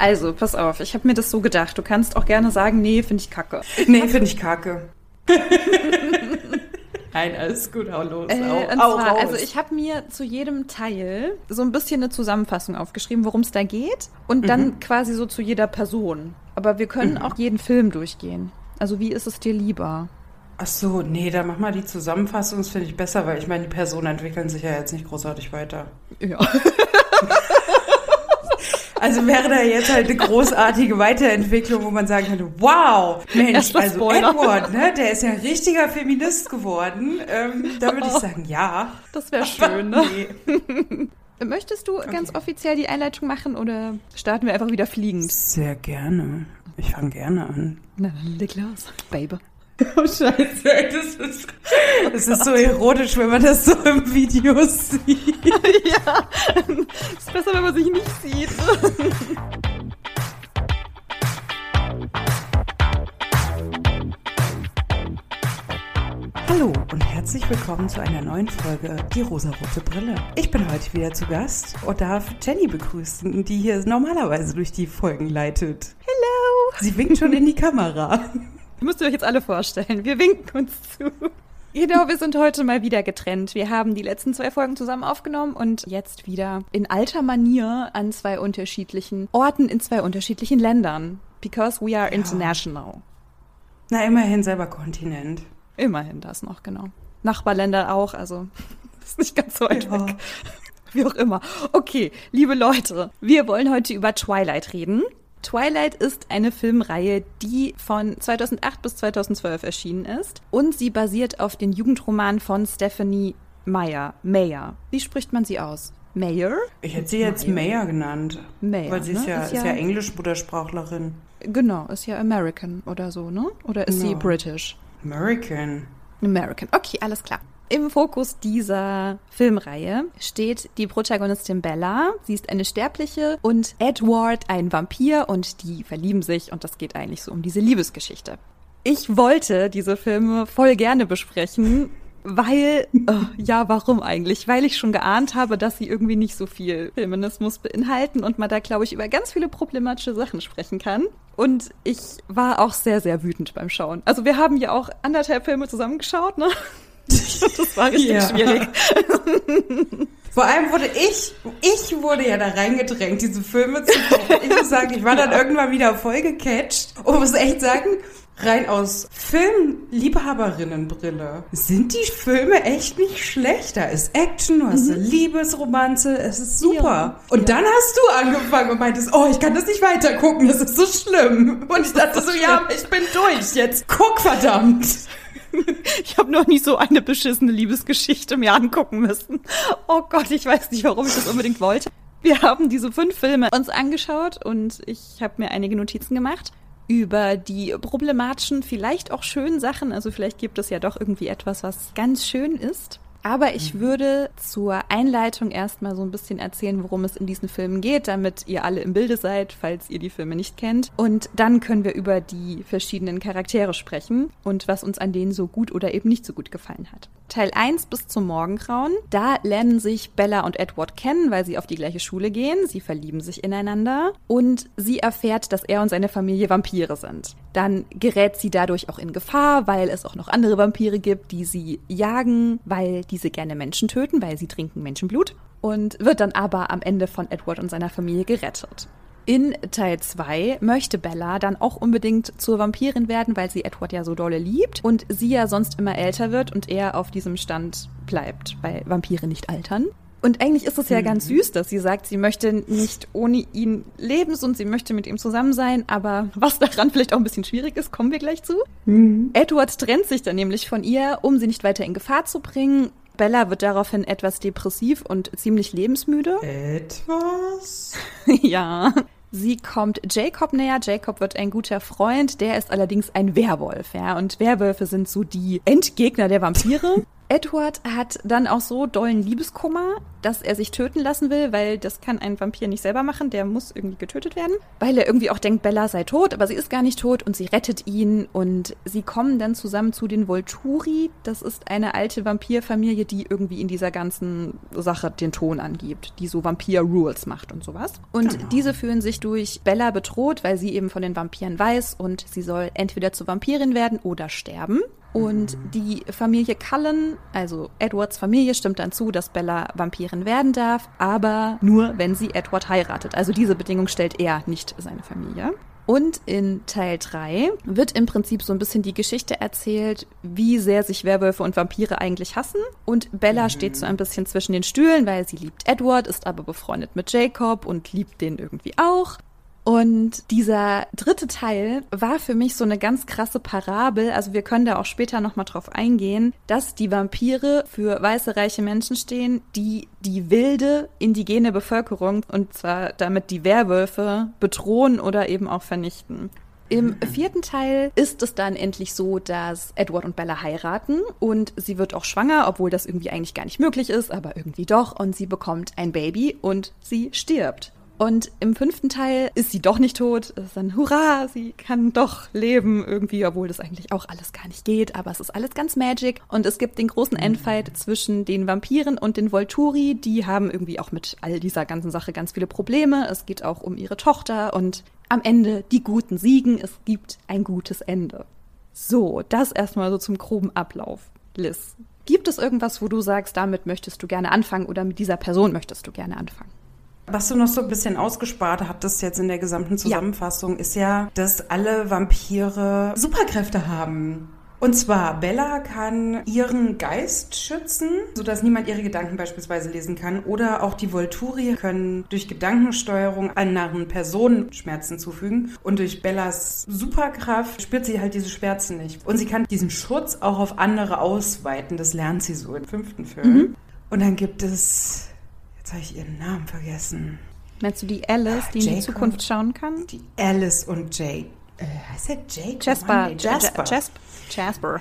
Also, pass auf, ich habe mir das so gedacht. Du kannst auch gerne sagen, nee, finde ich kacke. Nee, finde ich kacke. Nein, alles gut, hau los. Äh, Au, und au, zwar, raus. also ich habe mir zu jedem Teil so ein bisschen eine Zusammenfassung aufgeschrieben, worum es da geht. Und dann Mhm. quasi so zu jeder Person. Aber wir können auch jeden Film durchgehen. Also wie ist es dir lieber? Ach so, nee, dann mach mal die Zusammenfassung, das finde ich besser, weil ich meine, die Personen entwickeln sich ja jetzt nicht großartig weiter. Ja. Also wäre da jetzt halt eine großartige Weiterentwicklung, wo man sagen könnte, wow, Mensch, also Spoiler. Edward, ne, der ist ja ein richtiger Feminist geworden. Ähm, da würde ich sagen, ja. Das wäre schön, ne? Nee. Möchtest du ganz offiziell die Einleitung machen oder starten wir einfach wieder fliegend? Sehr gerne. Ich fange gerne an. Na dann leg los, Baby. Oh Scheiße, das ist, das ist so erotisch, wenn man das so im Video sieht. ja, ist besser, wenn man sich nicht sieht. Hallo und herzlich willkommen zu einer neuen Folge Die rosarote Brille. Ich bin heute wieder zu Gast und darf Jenny begrüßen, die hier normalerweise durch die Folgen leitet. Hello. Sie winkt schon in die Kamera. Müsst ihr euch jetzt alle vorstellen. Wir winken uns zu. Genau, wir sind heute mal wieder getrennt. Wir haben die letzten zwei Folgen zusammen aufgenommen und jetzt wieder in alter Manier an zwei unterschiedlichen Orten in zwei unterschiedlichen Ländern. Because we are international. Na, immerhin selber Kontinent. Immerhin das noch, genau. Nachbarländer auch, also ist nicht ganz so weit Ja. weg. Wie auch immer. Okay, liebe Leute, wir wollen heute über Twilight reden. Twilight ist eine Filmreihe, die von 2008 bis 2012 erschienen ist und sie basiert auf den Jugendroman von Stephanie Meyer. Meyer. Wie spricht man sie aus? Mayer? Ich hätte sie jetzt Mayer genannt. Mayer, Weil sie ist ne? ja, Ist ist ja- ja Englisch-Muttersprachlerin. Genau, ist ja American oder so, ne? Oder ist sie Ja. British? American. American. Okay, alles klar. Im Fokus dieser Filmreihe steht die Protagonistin Bella. Sie ist eine Sterbliche und Edward ein Vampir und die verlieben sich und das geht eigentlich so um diese Liebesgeschichte. Ich wollte diese Filme voll gerne besprechen, weil, äh, ja, warum eigentlich? Weil ich schon geahnt habe, dass sie irgendwie nicht so viel Feminismus beinhalten und man da, glaube ich, über ganz viele problematische Sachen sprechen kann. Und ich war auch sehr, sehr wütend beim Schauen. Also wir haben ja auch anderthalb Filme zusammengeschaut, ne? Das war richtig Ja. schwierig. Vor allem wurde ich, ich wurde ja da reingedrängt, diese Filme zu gucken. Ich muss sagen, ich war dann irgendwann wieder voll gecatcht und muss echt sagen, rein aus Filmliebhaberinnenbrille sind die Filme echt nicht schlecht. Da ist Action, du hast eine Liebesromanze, es ist super. Mhm. Ja. Und dann hast du angefangen und meintest, oh, ich kann das nicht weiter gucken, das ist so schlimm. Und ich dachte so, ja, ich bin durch jetzt. Guck, verdammt. Ich habe noch nie so eine beschissene Liebesgeschichte mir angucken müssen. Oh Gott, ich weiß nicht, warum ich das unbedingt wollte. Wir haben diese fünf Filme uns angeschaut und ich habe mir einige Notizen gemacht über die problematischen, vielleicht auch schönen Sachen. Also vielleicht gibt es ja doch irgendwie etwas, was ganz schön ist. Aber ich würde zur Einleitung erstmal so ein bisschen erzählen, worum es in diesen Filmen geht, damit ihr alle im Bilde seid, falls ihr die Filme nicht kennt. Und dann können wir über die verschiedenen Charaktere sprechen und was uns an denen so gut oder eben nicht so gut gefallen hat. Teil 1 bis zum Morgengrauen. Da lernen sich Bella und Edward kennen, weil sie auf die gleiche Schule gehen. Sie verlieben sich ineinander und sie erfährt, dass er und seine Familie Vampire sind. Dann gerät sie dadurch auch in Gefahr, weil es auch noch andere Vampire gibt, die sie jagen, weil diese gerne Menschen töten, weil sie trinken Menschenblut. Und wird dann aber am Ende von Edward und seiner Familie gerettet. In Teil 2 möchte Bella dann auch unbedingt zur Vampirin werden, weil sie Edward ja so dolle liebt und sie ja sonst immer älter wird und er auf diesem Stand bleibt, weil Vampire nicht altern. Und eigentlich ist es ja ganz süß, dass sie sagt, sie möchte nicht ohne ihn leben und sie möchte mit ihm zusammen sein, aber was daran vielleicht auch ein bisschen schwierig ist, kommen wir gleich zu. Edward trennt sich dann nämlich von ihr, um sie nicht weiter in Gefahr zu bringen. Bella wird daraufhin etwas depressiv und ziemlich lebensmüde. Etwas? ja. Sie kommt Jacob näher. Jacob wird ein guter Freund. Der ist allerdings ein Werwolf, ja. Und Werwölfe sind so die Endgegner der Vampire. Edward hat dann auch so dollen Liebeskummer, dass er sich töten lassen will, weil das kann ein Vampir nicht selber machen, der muss irgendwie getötet werden, weil er irgendwie auch denkt, Bella sei tot, aber sie ist gar nicht tot und sie rettet ihn und sie kommen dann zusammen zu den Volturi. Das ist eine alte Vampirfamilie, die irgendwie in dieser ganzen Sache den Ton angibt, die so Vampir-Rules macht und sowas. Und genau. diese fühlen sich durch Bella bedroht, weil sie eben von den Vampiren weiß und sie soll entweder zur Vampirin werden oder sterben. Und die Familie Cullen, also Edwards Familie, stimmt dann zu, dass Bella Vampirin werden darf, aber nur, wenn sie Edward heiratet. Also diese Bedingung stellt er, nicht seine Familie. Und in Teil 3 wird im Prinzip so ein bisschen die Geschichte erzählt, wie sehr sich Werwölfe und Vampire eigentlich hassen. Und Bella mhm. steht so ein bisschen zwischen den Stühlen, weil sie liebt Edward, ist aber befreundet mit Jacob und liebt den irgendwie auch. Und dieser dritte Teil war für mich so eine ganz krasse Parabel. Also wir können da auch später nochmal drauf eingehen, dass die Vampire für weiße, reiche Menschen stehen, die die wilde, indigene Bevölkerung und zwar damit die Werwölfe bedrohen oder eben auch vernichten. Im vierten Teil ist es dann endlich so, dass Edward und Bella heiraten und sie wird auch schwanger, obwohl das irgendwie eigentlich gar nicht möglich ist, aber irgendwie doch. Und sie bekommt ein Baby und sie stirbt. Und im fünften Teil ist sie doch nicht tot. Es ist dann, hurra, sie kann doch leben irgendwie, obwohl das eigentlich auch alles gar nicht geht. Aber es ist alles ganz Magic. Und es gibt den großen. Endfight zwischen den Vampiren und den Volturi. Die haben irgendwie auch mit all dieser ganzen Sache ganz viele Probleme. Es geht auch um ihre Tochter und am Ende die Guten siegen. Es gibt ein gutes Ende. So, das erstmal so zum groben Ablauf. Liz, gibt es irgendwas, wo du sagst, damit möchtest du gerne anfangen oder mit dieser Person möchtest du gerne anfangen? Was du noch so ein bisschen ausgespart hattest jetzt in der gesamten Zusammenfassung, ja. ist ja, dass alle Vampire Superkräfte haben. Und zwar, Bella kann ihren Geist schützen, sodass niemand ihre Gedanken beispielsweise lesen kann. Oder auch die Volturi können durch Gedankensteuerung anderen Personen Schmerzen zufügen. Und durch Bellas Superkraft spürt sie halt diese Schmerzen nicht. Und sie kann diesen Schutz auch auf andere ausweiten. Das lernt sie so im fünften Film. Mhm. Und dann gibt es Jetzt habe ich ihren Namen vergessen. Meinst du die Alice, die Jacob, in die Zukunft schauen kann? Die Alice und Jake. Äh, heißt der Jake? Jasper. nee, Jasper. Jasper. Jasper.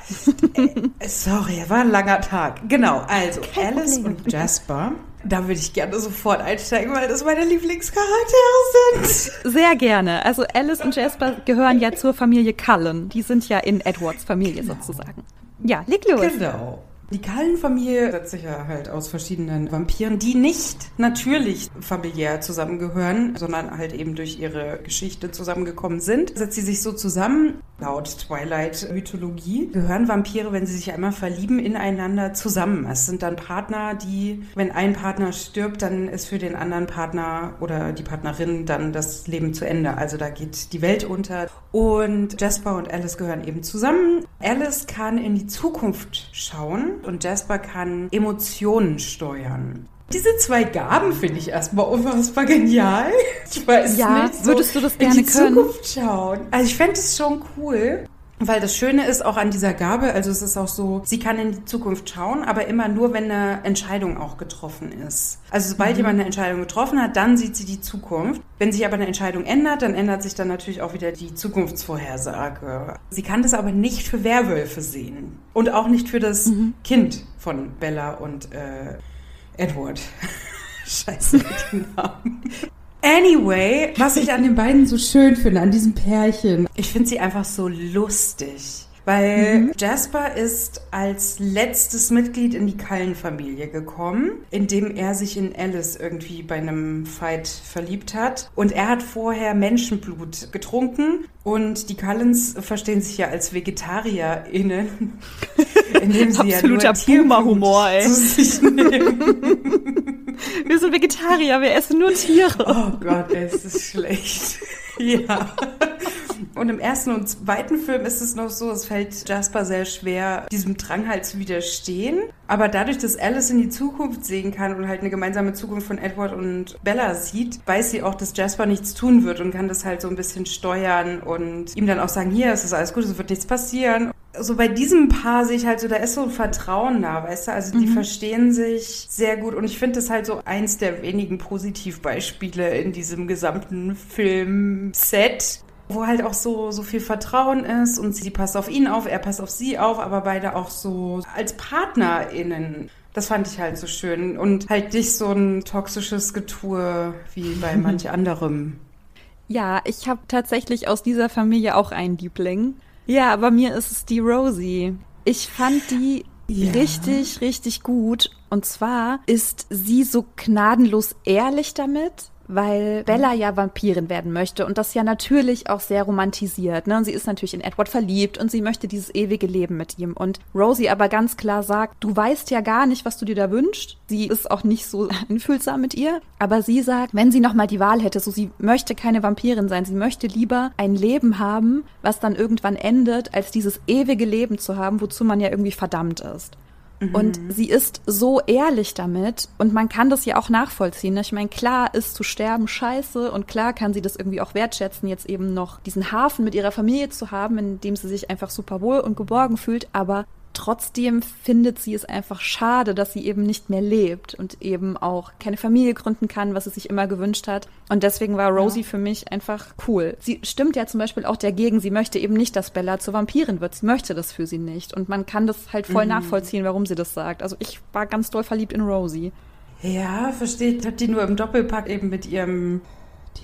äh, sorry, war ein langer Tag. Genau, also Kein Alice Problem. und Jasper. Da würde ich gerne sofort einsteigen, weil das meine Lieblingscharaktere sind. Sehr gerne. Also Alice und Jasper gehören ja zur Familie Cullen. Die sind ja in Edwards Familie genau. sozusagen. Ja, leg los. Genau. Die Cullen-Familie setzt sich ja halt aus verschiedenen Vampiren, die nicht natürlich familiär zusammengehören, sondern halt eben durch ihre Geschichte zusammengekommen sind. Setzt sie sich so zusammen. Laut Twilight-Mythologie gehören Vampire, wenn sie sich einmal verlieben, ineinander zusammen. Es sind dann Partner, die, wenn ein Partner stirbt, dann ist für den anderen Partner oder die Partnerin dann das Leben zu Ende. Also da geht die Welt unter. Und Jasper und Alice gehören eben zusammen. Alice kann in die Zukunft schauen und Jasper kann Emotionen steuern. Diese zwei Gaben finde ich erstmal unfassbar genial. Ich weiß ja, nicht. So würdest du das gerne in die können? Zukunft schauen. Also ich fände es schon cool. Weil das Schöne ist auch an dieser Gabe, also es ist auch so, sie kann in die Zukunft schauen, aber immer nur, wenn eine Entscheidung auch getroffen ist. Also sobald mhm. jemand eine Entscheidung getroffen hat, dann sieht sie die Zukunft. Wenn sich aber eine Entscheidung ändert, dann ändert sich dann natürlich auch wieder die Zukunftsvorhersage. Sie kann das aber nicht für Werwölfe sehen. Und auch nicht für das mhm. Kind von Bella und äh, Edward. Scheiße, den Namen. Anyway, was ich an den beiden so schön finde, an diesem Pärchen, ich finde sie einfach so lustig. Weil mhm. Jasper ist als letztes Mitglied in die Cullen-Familie gekommen, indem er sich in Alice irgendwie bei einem Fight verliebt hat. Und er hat vorher Menschenblut getrunken. Und die Cullens verstehen sich ja als VegetarierInnen, indem sie Absoluter ja Boomer-Humor, ey. Zu sich nehmen. wir sind Vegetarier, wir essen nur Tiere. Oh Gott, ey, es ist schlecht. ja. Und im ersten und zweiten Film ist es noch so, es fällt Jasper sehr schwer, diesem Drang halt zu widerstehen. Aber dadurch, dass Alice in die Zukunft sehen kann und halt eine gemeinsame Zukunft von Edward und Bella sieht, weiß sie auch, dass Jasper nichts tun wird und kann das halt so ein bisschen steuern und ihm dann auch sagen, hier, es ist alles gut, es wird nichts passieren so bei diesem Paar sehe ich halt so, da ist so ein Vertrauen da, weißt du? Also die mhm. verstehen sich sehr gut und ich finde das halt so eins der wenigen Positivbeispiele in diesem gesamten Filmset. Wo halt auch so, so viel Vertrauen ist und sie passt auf ihn auf, er passt auf sie auf, aber beide auch so als PartnerInnen. Das fand ich halt so schön und halt nicht so ein toxisches Getue wie bei manch anderem. Ja, ich habe tatsächlich aus dieser Familie auch einen Liebling. Ja, aber mir ist es die Rosie. Ich fand die ja. richtig, richtig gut. Und zwar ist sie so gnadenlos ehrlich damit weil Bella ja Vampirin werden möchte und das ja natürlich auch sehr romantisiert. Ne? Und sie ist natürlich in Edward verliebt und sie möchte dieses ewige Leben mit ihm. Und Rosie aber ganz klar sagt, du weißt ja gar nicht, was du dir da wünschst. Sie ist auch nicht so einfühlsam mit ihr, aber sie sagt, wenn sie nochmal die Wahl hätte, so sie möchte keine Vampirin sein, sie möchte lieber ein Leben haben, was dann irgendwann endet, als dieses ewige Leben zu haben, wozu man ja irgendwie verdammt ist. Und mhm. sie ist so ehrlich damit und man kann das ja auch nachvollziehen. Ich meine, klar ist zu sterben scheiße und klar kann sie das irgendwie auch wertschätzen, jetzt eben noch diesen Hafen mit ihrer Familie zu haben, in dem sie sich einfach super wohl und geborgen fühlt. Aber Trotzdem findet sie es einfach schade, dass sie eben nicht mehr lebt und eben auch keine Familie gründen kann, was sie sich immer gewünscht hat. Und deswegen war Rosie ja. für mich einfach cool. Sie stimmt ja zum Beispiel auch dagegen. Sie möchte eben nicht, dass Bella zur Vampirin wird. Sie möchte das für sie nicht. Und man kann das halt voll mhm. nachvollziehen, warum sie das sagt. Also ich war ganz doll verliebt in Rosie. Ja, verstehe. Ich habe die nur im Doppelpack eben mit ihrem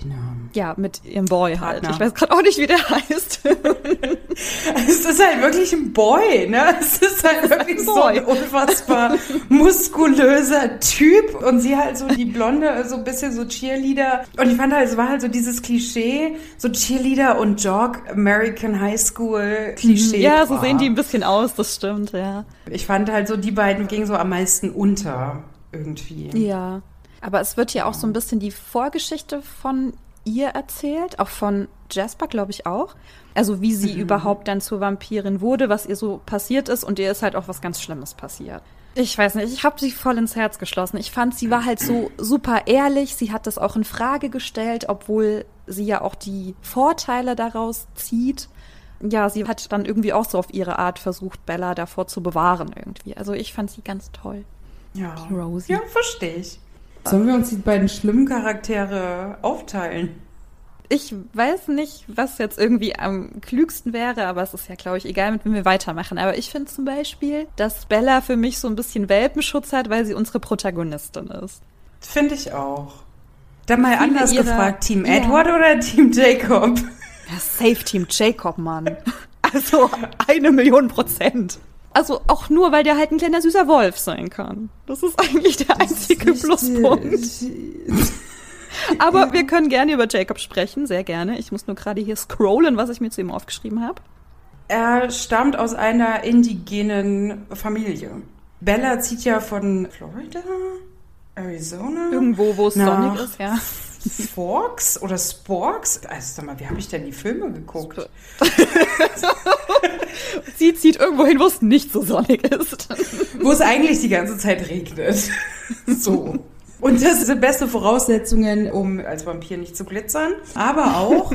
die Namen. Ja, mit ihrem Boy halt. Partner. Ich weiß gerade auch nicht, wie der heißt. es ist halt wirklich ein Boy, ne? Es ist halt wirklich ein so ein unfassbar muskulöser Typ und sie halt so die Blonde, so ein bisschen so Cheerleader. Und ich fand halt, es war halt so dieses Klischee, so Cheerleader und Jog, American High School Klischee. Ja, so sehen die ein bisschen aus, das stimmt, ja. Ich fand halt so, die beiden gingen so am meisten unter irgendwie. Ja. Aber es wird ja auch so ein bisschen die Vorgeschichte von ihr erzählt, auch von Jasper, glaube ich auch. Also wie sie mhm. überhaupt dann zur Vampirin wurde, was ihr so passiert ist und ihr ist halt auch was ganz Schlimmes passiert. Ich weiß nicht, ich habe sie voll ins Herz geschlossen. Ich fand, sie war halt so super ehrlich. Sie hat das auch in Frage gestellt, obwohl sie ja auch die Vorteile daraus zieht. Ja, sie hat dann irgendwie auch so auf ihre Art versucht, Bella davor zu bewahren irgendwie. Also ich fand sie ganz toll. Ja, die Rosie. Ja, verstehe ich. Sollen wir uns die beiden schlimmen Charaktere aufteilen? Ich weiß nicht, was jetzt irgendwie am klügsten wäre, aber es ist ja, glaube ich, egal, mit wem wir weitermachen. Aber ich finde zum Beispiel, dass Bella für mich so ein bisschen Welpenschutz hat, weil sie unsere Protagonistin ist. Finde ich auch. Dann mal anders ihrer, gefragt, Team ja. Edward oder Team Jacob? Ja, safe Team Jacob, Mann. Also eine Million Prozent. Also auch nur, weil der halt ein kleiner süßer Wolf sein kann. Das ist eigentlich der einzige Pluspunkt. Aber wir können gerne über Jacob sprechen, sehr gerne. Ich muss nur gerade hier scrollen, was ich mir zu ihm aufgeschrieben habe. Er stammt aus einer indigenen Familie. Bella zieht ja von Florida, Arizona. Irgendwo, wo es sonnig ist, ja. Forks oder Sporks? Also sag mal, wie habe ich denn die Filme geguckt? Sie zieht irgendwo hin, wo es nicht so sonnig ist. wo es eigentlich die ganze Zeit regnet. so. Und das sind beste Voraussetzungen, um als Vampir nicht zu glitzern. Aber auch,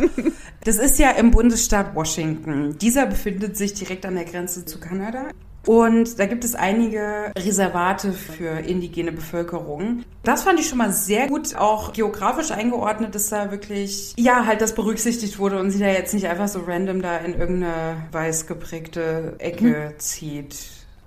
das ist ja im Bundesstaat Washington. Dieser befindet sich direkt an der Grenze zu Kanada. Und da gibt es einige Reservate für indigene Bevölkerung. Das fand ich schon mal sehr gut, auch geografisch eingeordnet, dass da wirklich, ja, halt das berücksichtigt wurde und sie da jetzt nicht einfach so random da in irgendeine weiß geprägte Ecke mhm. zieht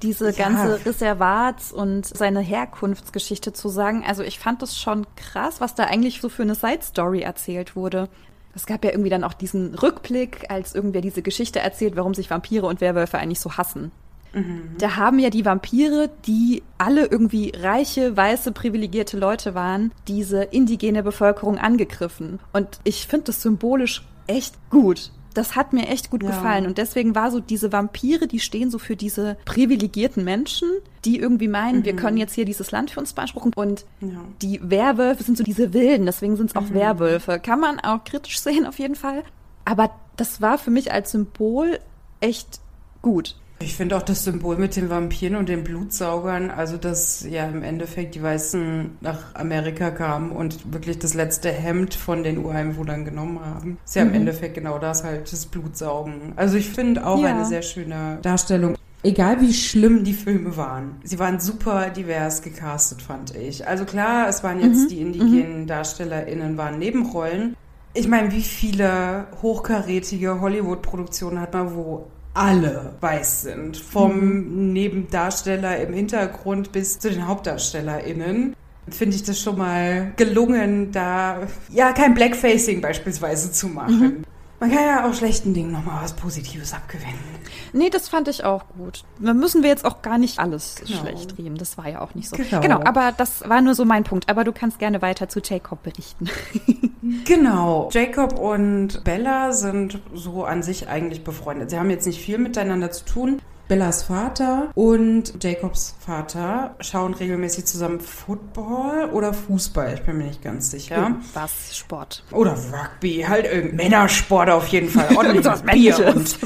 diese ja. ganze Reservats und seine Herkunftsgeschichte zu sagen. Also ich fand das schon krass, was da eigentlich so für eine Side Story erzählt wurde. Es gab ja irgendwie dann auch diesen Rückblick, als irgendwer diese Geschichte erzählt, warum sich Vampire und Werwölfe eigentlich so hassen. Mhm. Da haben ja die Vampire, die alle irgendwie reiche, weiße, privilegierte Leute waren, diese indigene Bevölkerung angegriffen. Und ich finde das symbolisch echt gut. Das hat mir echt gut ja. gefallen. Und deswegen war so diese Vampire, die stehen so für diese privilegierten Menschen, die irgendwie meinen, mhm. wir können jetzt hier dieses Land für uns beanspruchen. Und ja. die Werwölfe sind so diese Wilden, deswegen sind es auch mhm. Werwölfe. Kann man auch kritisch sehen, auf jeden Fall. Aber das war für mich als Symbol echt gut. Ich finde auch das Symbol mit den Vampiren und den Blutsaugern, also dass ja im Endeffekt die Weißen nach Amerika kamen und wirklich das letzte Hemd von den Ureinwohnern genommen haben. Ist ja mhm. im Endeffekt genau das halt, das Blutsaugen. Also ich finde auch ja. eine sehr schöne Darstellung. Egal wie schlimm die Filme waren. Sie waren super divers gecastet, fand ich. Also klar, es waren jetzt mhm. die indigenen mhm. DarstellerInnen waren Nebenrollen, Ich meine, wie viele hochkarätige Hollywood-Produktionen hat man, wo alle weiß sind. Vom mhm. Nebendarsteller im Hintergrund bis zu den HauptdarstellerInnen. Finde ich das schon mal gelungen, da ja kein Blackfacing beispielsweise zu machen. Mhm. Man kann ja auch schlechten Dingen nochmal was Positives abgewinnen. Nee, das fand ich auch gut. Da müssen wir jetzt auch gar nicht alles genau. schlecht reden. Das war ja auch nicht so. Genau. genau, aber das war nur so mein Punkt. Aber du kannst gerne weiter zu Jacob berichten. genau. Jacob und Bella sind so an sich eigentlich befreundet. Sie haben jetzt nicht viel miteinander zu tun. Bellas Vater und Jacobs Vater schauen regelmäßig zusammen Football oder Fußball. Ich bin mir nicht ganz sicher. Was? Sport. Oder Rugby. Halt irgendein Männersport auf jeden Fall. Ordentlich Bier und,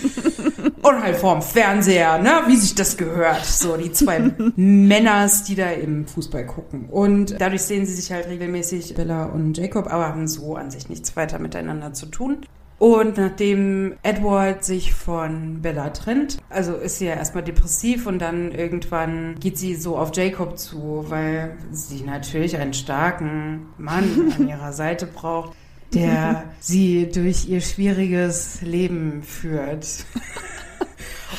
und halt vorm Fernseher, ne? Wie sich das gehört. So, die zwei Männers, die da im Fußball gucken. Und dadurch sehen sie sich halt regelmäßig, Bella und Jacob, aber haben so an sich nichts weiter miteinander zu tun. Und nachdem Edward sich von Bella trennt, also ist sie ja erstmal depressiv und dann irgendwann geht sie so auf Jacob zu, weil sie natürlich einen starken Mann an ihrer Seite braucht, der sie durch ihr schwieriges Leben führt.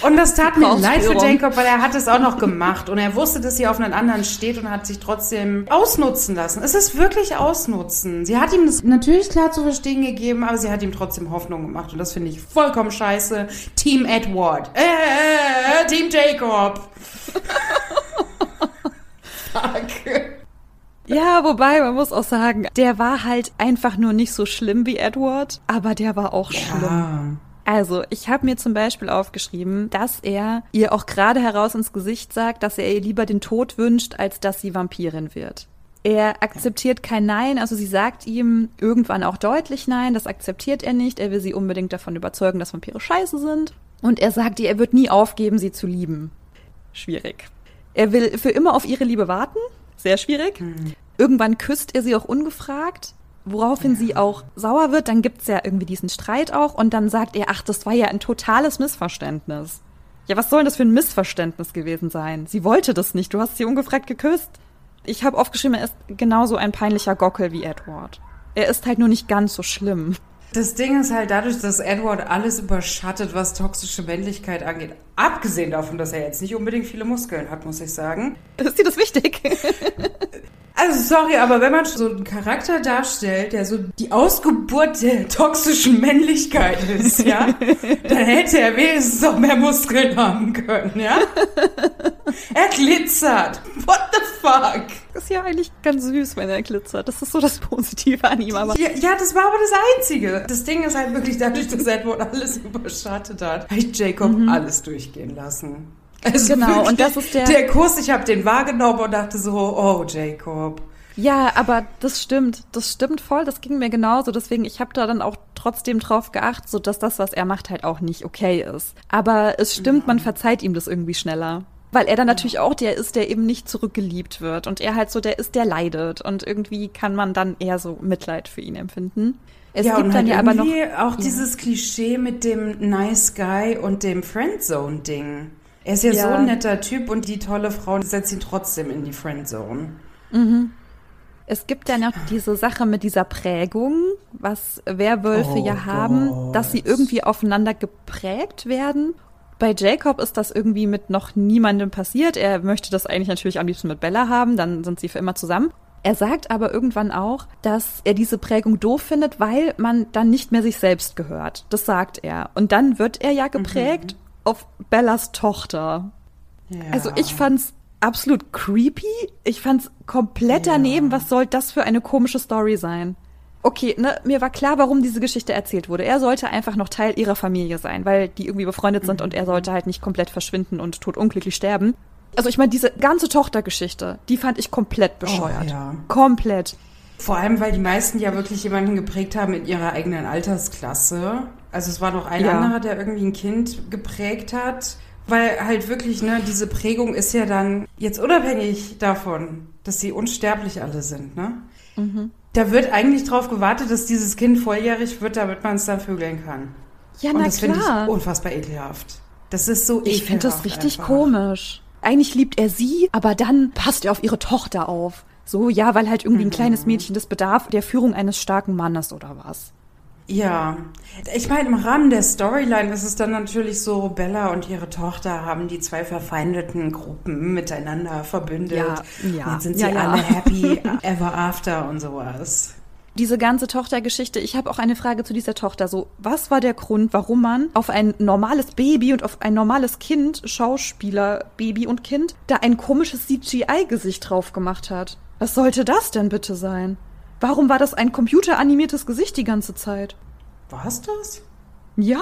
Und das tat mir leid für Jacob, weil er hat es auch noch gemacht und er wusste, dass sie auf einen anderen steht und hat sich trotzdem ausnutzen lassen. Es ist wirklich ausnutzen. Sie hat ihm das natürlich klar zu verstehen gegeben, aber sie hat ihm trotzdem Hoffnung gemacht und das finde ich vollkommen scheiße. Team Edward. Äh, äh, äh Team Jacob. Fuck. Ja, wobei, man muss auch sagen, der war halt einfach nur nicht so schlimm wie Edward, aber der war auch ja. schlimm. Also, ich habe mir zum Beispiel aufgeschrieben, dass er ihr auch gerade heraus ins Gesicht sagt, dass er ihr lieber den Tod wünscht, als dass sie Vampirin wird. Er akzeptiert kein Nein, also sie sagt ihm irgendwann auch deutlich Nein, das akzeptiert er nicht. Er will sie unbedingt davon überzeugen, dass Vampire scheiße sind. Und er sagt ihr, er wird nie aufgeben, sie zu lieben. Schwierig. Er will für immer auf ihre Liebe warten. Sehr schwierig. Hm. Irgendwann küsst er sie auch ungefragt woraufhin sie auch sauer wird. Dann gibt's ja irgendwie diesen Streit auch und dann sagt er, ach, das war ja ein totales Missverständnis. Ja, was soll denn das für ein Missverständnis gewesen sein? Sie wollte das nicht, du hast sie ungefragt geküsst. Ich habe aufgeschrieben, er ist genauso ein peinlicher Gockel wie Edward. Er ist halt nur nicht ganz so schlimm. Das Ding ist halt dadurch, dass Edward alles überschattet, was toxische Männlichkeit angeht. Abgesehen davon, dass er jetzt nicht unbedingt viele Muskeln hat, muss ich sagen. Ist dir das wichtig? Also sorry, aber wenn man so einen Charakter darstellt, der so die Ausgeburt der toxischen Männlichkeit ist, ja, dann hätte er wenigstens noch mehr Muskeln haben können, ja? Er glitzert. What the fuck? Das ist ja eigentlich ganz süß, wenn er glitzert. Das ist so das Positive an ihm. Aber ja, ja, das war aber das Einzige. Das Ding ist halt wirklich dadurch, dass Edward alles überschattet hat, ich Jacob mhm. alles durchgehen lassen. Also genau, wirklich, und das ist der. Der Kurs, ich habe den wahrgenommen und dachte so, oh, Jacob. Ja, aber das stimmt, das stimmt voll, das ging mir genauso. Deswegen, ich habe da dann auch trotzdem drauf geachtet, so dass das, was er macht, halt auch nicht okay ist. Aber es stimmt, ja. man verzeiht ihm das irgendwie schneller. Weil er dann natürlich auch der ist, der eben nicht zurückgeliebt wird. Und er halt so der ist, der leidet. Und irgendwie kann man dann eher so Mitleid für ihn empfinden. Es ja, gibt und dann halt ja aber noch. Auch ja. dieses Klischee mit dem Nice Guy und dem Friendzone-Ding. Er ist ja, ja, so ein netter Typ und die tolle Frau setzt ihn trotzdem in die Friendzone. Mhm. Es gibt ja noch diese Sache mit dieser Prägung, was Werwölfe oh ja haben, Gott. dass sie irgendwie aufeinander geprägt werden. Bei Jacob ist das irgendwie mit noch niemandem passiert. Er möchte das eigentlich natürlich am liebsten mit Bella haben, dann sind sie für immer zusammen. Er sagt aber irgendwann auch, dass er diese Prägung doof findet, weil man dann nicht mehr sich selbst gehört. Das sagt er. Und dann wird er ja geprägt mhm auf Bellas Tochter. Ja. Also ich fand's absolut creepy. Ich fand's komplett daneben. Ja. Was soll das für eine komische Story sein? Okay, ne, mir war klar, warum diese Geschichte erzählt wurde. Er sollte einfach noch Teil ihrer Familie sein, weil die irgendwie befreundet sind mhm. und er sollte halt nicht komplett verschwinden und totunglücklich sterben. Also ich meine, diese ganze Tochtergeschichte, die fand ich komplett oh, bescheuert. Oh, ja. Komplett. Vor allem, weil die meisten ja wirklich jemanden geprägt haben in ihrer eigenen Altersklasse. Also es war noch ein ja. anderer, der irgendwie ein Kind geprägt hat. Weil halt wirklich, ne, diese Prägung ist ja dann jetzt unabhängig davon, dass sie unsterblich alle sind, ne? Mhm. Da wird eigentlich drauf gewartet, dass dieses Kind volljährig wird, damit man es dann vögeln kann. Ja, Und na das finde ich unfassbar ekelhaft. Das ist so ekelhaft. Ich finde das richtig einfach. komisch. Eigentlich liebt er sie, aber dann passt er auf ihre Tochter auf. So, ja, weil halt irgendwie ein kleines mhm. Mädchen das bedarf der Führung eines starken Mannes oder was. Ja, ich meine, im Rahmen der Storyline ist es dann natürlich so, Bella und ihre Tochter haben die zwei verfeindeten Gruppen miteinander verbündet. Ja, ja. Und jetzt sind sie Ja, ja. alle happy ever after und sowas. Diese ganze Tochtergeschichte, ich habe auch eine Frage zu dieser Tochter. So, was war der Grund, warum man auf ein normales Baby und auf ein normales Kind, Schauspieler, Baby und Kind, da ein komisches CGI-Gesicht drauf gemacht hat? Was sollte das denn bitte sein? Warum war das ein computeranimiertes Gesicht die ganze Zeit? War's das? Ja,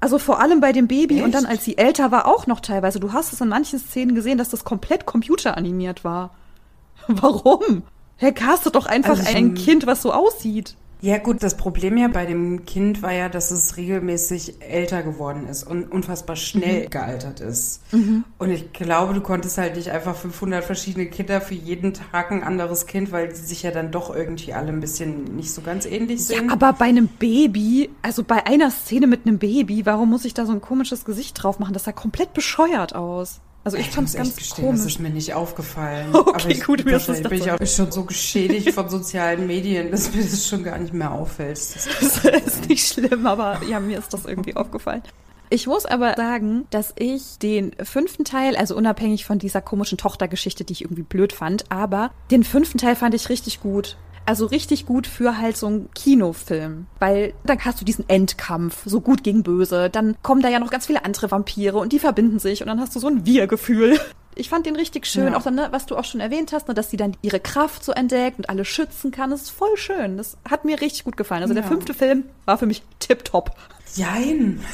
also vor allem bei dem Baby und dann Echt? als sie älter war auch noch teilweise. Du hast es in manchen Szenen gesehen, dass das komplett computeranimiert war. Warum? Herr castet doch einfach Also ein Kind, was so aussieht. Ja gut, das Problem ja bei dem Kind war ja, dass es regelmäßig älter geworden ist und unfassbar schnell gealtert ist. Und ich glaube, du konntest halt nicht einfach 500 verschiedene Kinder für jeden Tag ein anderes Kind, weil die sich ja dann doch irgendwie alle ein bisschen nicht so ganz ähnlich Ja, sind. aber bei einem Baby, also bei einer Szene mit einem Baby, warum muss ich da so ein komisches Gesicht drauf machen? Das sah komplett bescheuert aus. Also ich Ich muss echt ganz gestehen, das komisch. ist mir nicht aufgefallen. Okay, Aber ich, gut, mir ist das bin ich auch schon so geschädigt von sozialen Medien, dass mir das schon gar nicht mehr auffällt. Das Das ist nicht schlimm, aber ja, mir ist das irgendwie aufgefallen. Ich muss aber sagen, dass ich den fünften Teil, also unabhängig von dieser komischen Tochtergeschichte, die ich irgendwie blöd fand, aber den fünften Teil fand ich richtig gut. Also richtig gut für halt so einen Kinofilm. Weil dann hast du diesen Endkampf, so gut gegen böse. Dann kommen da ja noch ganz viele andere Vampire und die verbinden sich und dann hast du so ein Wir-Gefühl. Ich fand den richtig schön, Ja. auch dann, ne, was du auch schon erwähnt hast, ne, dass sie dann ihre Kraft so entdeckt und alle schützen kann. Das ist voll schön. Das hat mir richtig gut gefallen. Also der Ja. fünfte Film war für mich tipptopp. Jein.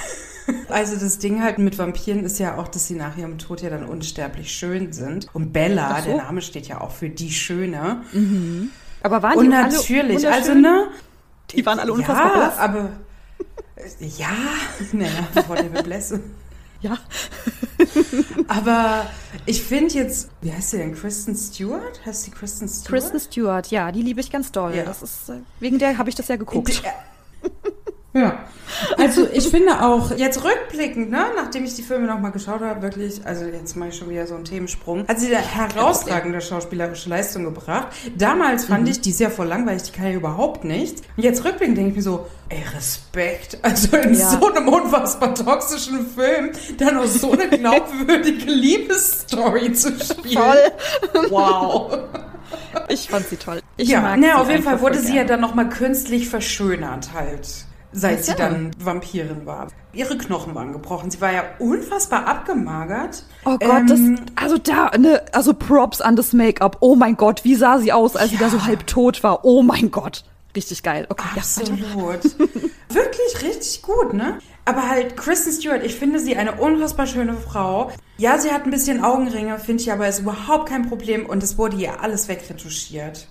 Also das Ding halt mit Vampiren ist ja auch, dass sie nach ihrem Tod ja dann unsterblich schön sind. Und Bella, so. der Name steht ja auch für die Schöne. Aber waren Und die alle natürlich, also wunderschön? ne? Die waren alle unfassbar Ja, blass. aber ja, naja, bevor der beblässe. Ja. Aber ich finde jetzt, wie heißt sie denn? Kristen Stewart? Heißt sie Kristen Stewart? Kristen Stewart, ja, die liebe ich ganz doll. Ja. Das ist, äh, wegen der habe ich das ja geguckt. Ja. Also ich finde auch jetzt rückblickend, ne, nachdem ich die Filme nochmal geschaut habe, wirklich, also jetzt mache ich schon wieder so einen Themensprung, hat sie da herausragende schauspielerische Leistung gebracht. Damals fand ich die sehr voll langweilig, die kann ja überhaupt nicht. Und jetzt rückblickend denke ich mir so, ey, Respekt. Also in Ja. so einem unfassbar toxischen Film dann auch so eine glaubwürdige Liebesstory zu spielen. Voll. Wow. Ich fand sie toll. Ich ja, mag sie auf jeden Fall wurde sie ja dann nochmal künstlich verschönert halt, seit sie dann Vampirin war. Ihre Knochen waren gebrochen. Sie war ja unfassbar abgemagert. Oh Gott, Ähm, das, also da, ne, also Props an das Make-up. Oh mein Gott, wie sah sie aus, als sie da Ja. so halb tot war? Oh mein Gott. Richtig geil. Okay, ja. Absolut. Wirklich richtig gut, ne? Aber halt Kristen Stewart, ich finde sie eine unfassbar schöne Frau. Ja, sie hat ein bisschen Augenringe, finde ich, aber ist überhaupt kein Problem und es wurde ihr alles wegretuschiert.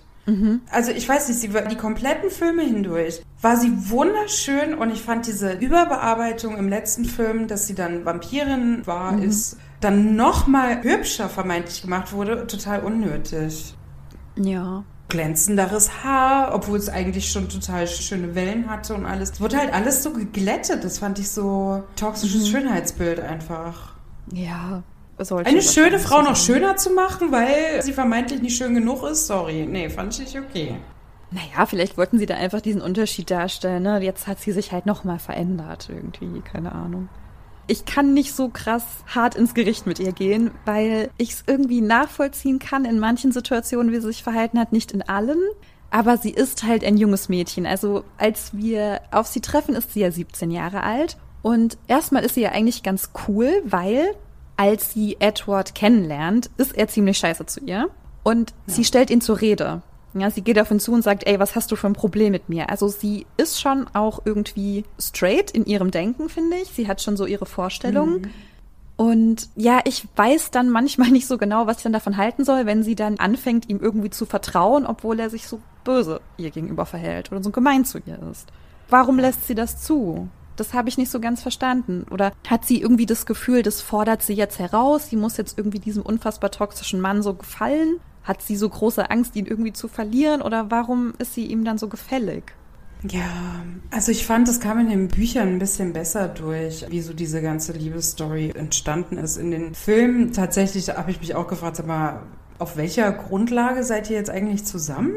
Also ich weiß nicht, sie war die kompletten Filme hindurch war sie wunderschön und ich fand diese Überbearbeitung im letzten Film, dass sie dann Vampirin war, ist dann noch mal hübscher vermeintlich gemacht wurde, total unnötig Ja. glänzenderes Haar, obwohl es eigentlich schon total schöne Wellen hatte und alles. Es wurde halt alles so geglättet. Das fand ich so toxisches Schönheitsbild einfach. Ja. Sollte Eine schöne Frau noch schöner zu machen, weil sie vermeintlich nicht schön genug ist, sorry. Nee, fand ich nicht okay. Naja, vielleicht wollten sie da einfach diesen Unterschied darstellen. Ne? Jetzt hat sie sich halt nochmal verändert irgendwie, keine Ahnung. Ich kann nicht so krass hart ins Gericht mit ihr gehen, weil ich es irgendwie nachvollziehen kann in manchen Situationen, wie sie sich verhalten hat, nicht in allen. Aber sie ist halt ein junges Mädchen. Also als wir auf sie treffen, ist sie ja 17 Jahre alt. Und erstmal ist sie ja eigentlich ganz cool, weil als sie Edward kennenlernt, ist er ziemlich scheiße zu ihr. Und sie stellt ihn zur Rede. Ja, sie geht auf ihn zu und sagt, ey, was hast du für ein Problem mit mir? Also sie ist schon auch irgendwie straight in ihrem Denken, finde ich. Sie hat schon so ihre Vorstellungen. Und ja, ich weiß dann manchmal nicht so genau, was ich dann davon halten soll, wenn sie dann anfängt, ihm irgendwie zu vertrauen, obwohl er sich so böse ihr gegenüber verhält oder so gemein zu ihr ist. Warum lässt sie das zu? Das habe ich nicht so ganz verstanden. Oder hat sie irgendwie das Gefühl, das fordert sie jetzt heraus? Sie muss jetzt irgendwie diesem unfassbar toxischen Mann so gefallen? Hat sie so große Angst, ihn irgendwie zu verlieren? Oder warum ist sie ihm dann so gefällig? Ja, also ich fand, das kam in den Büchern ein bisschen besser durch, wie so diese ganze Liebesstory entstanden ist. In den Filmen tatsächlich habe ich mich auch gefragt, sag mal, auf welcher Grundlage seid ihr jetzt eigentlich zusammen?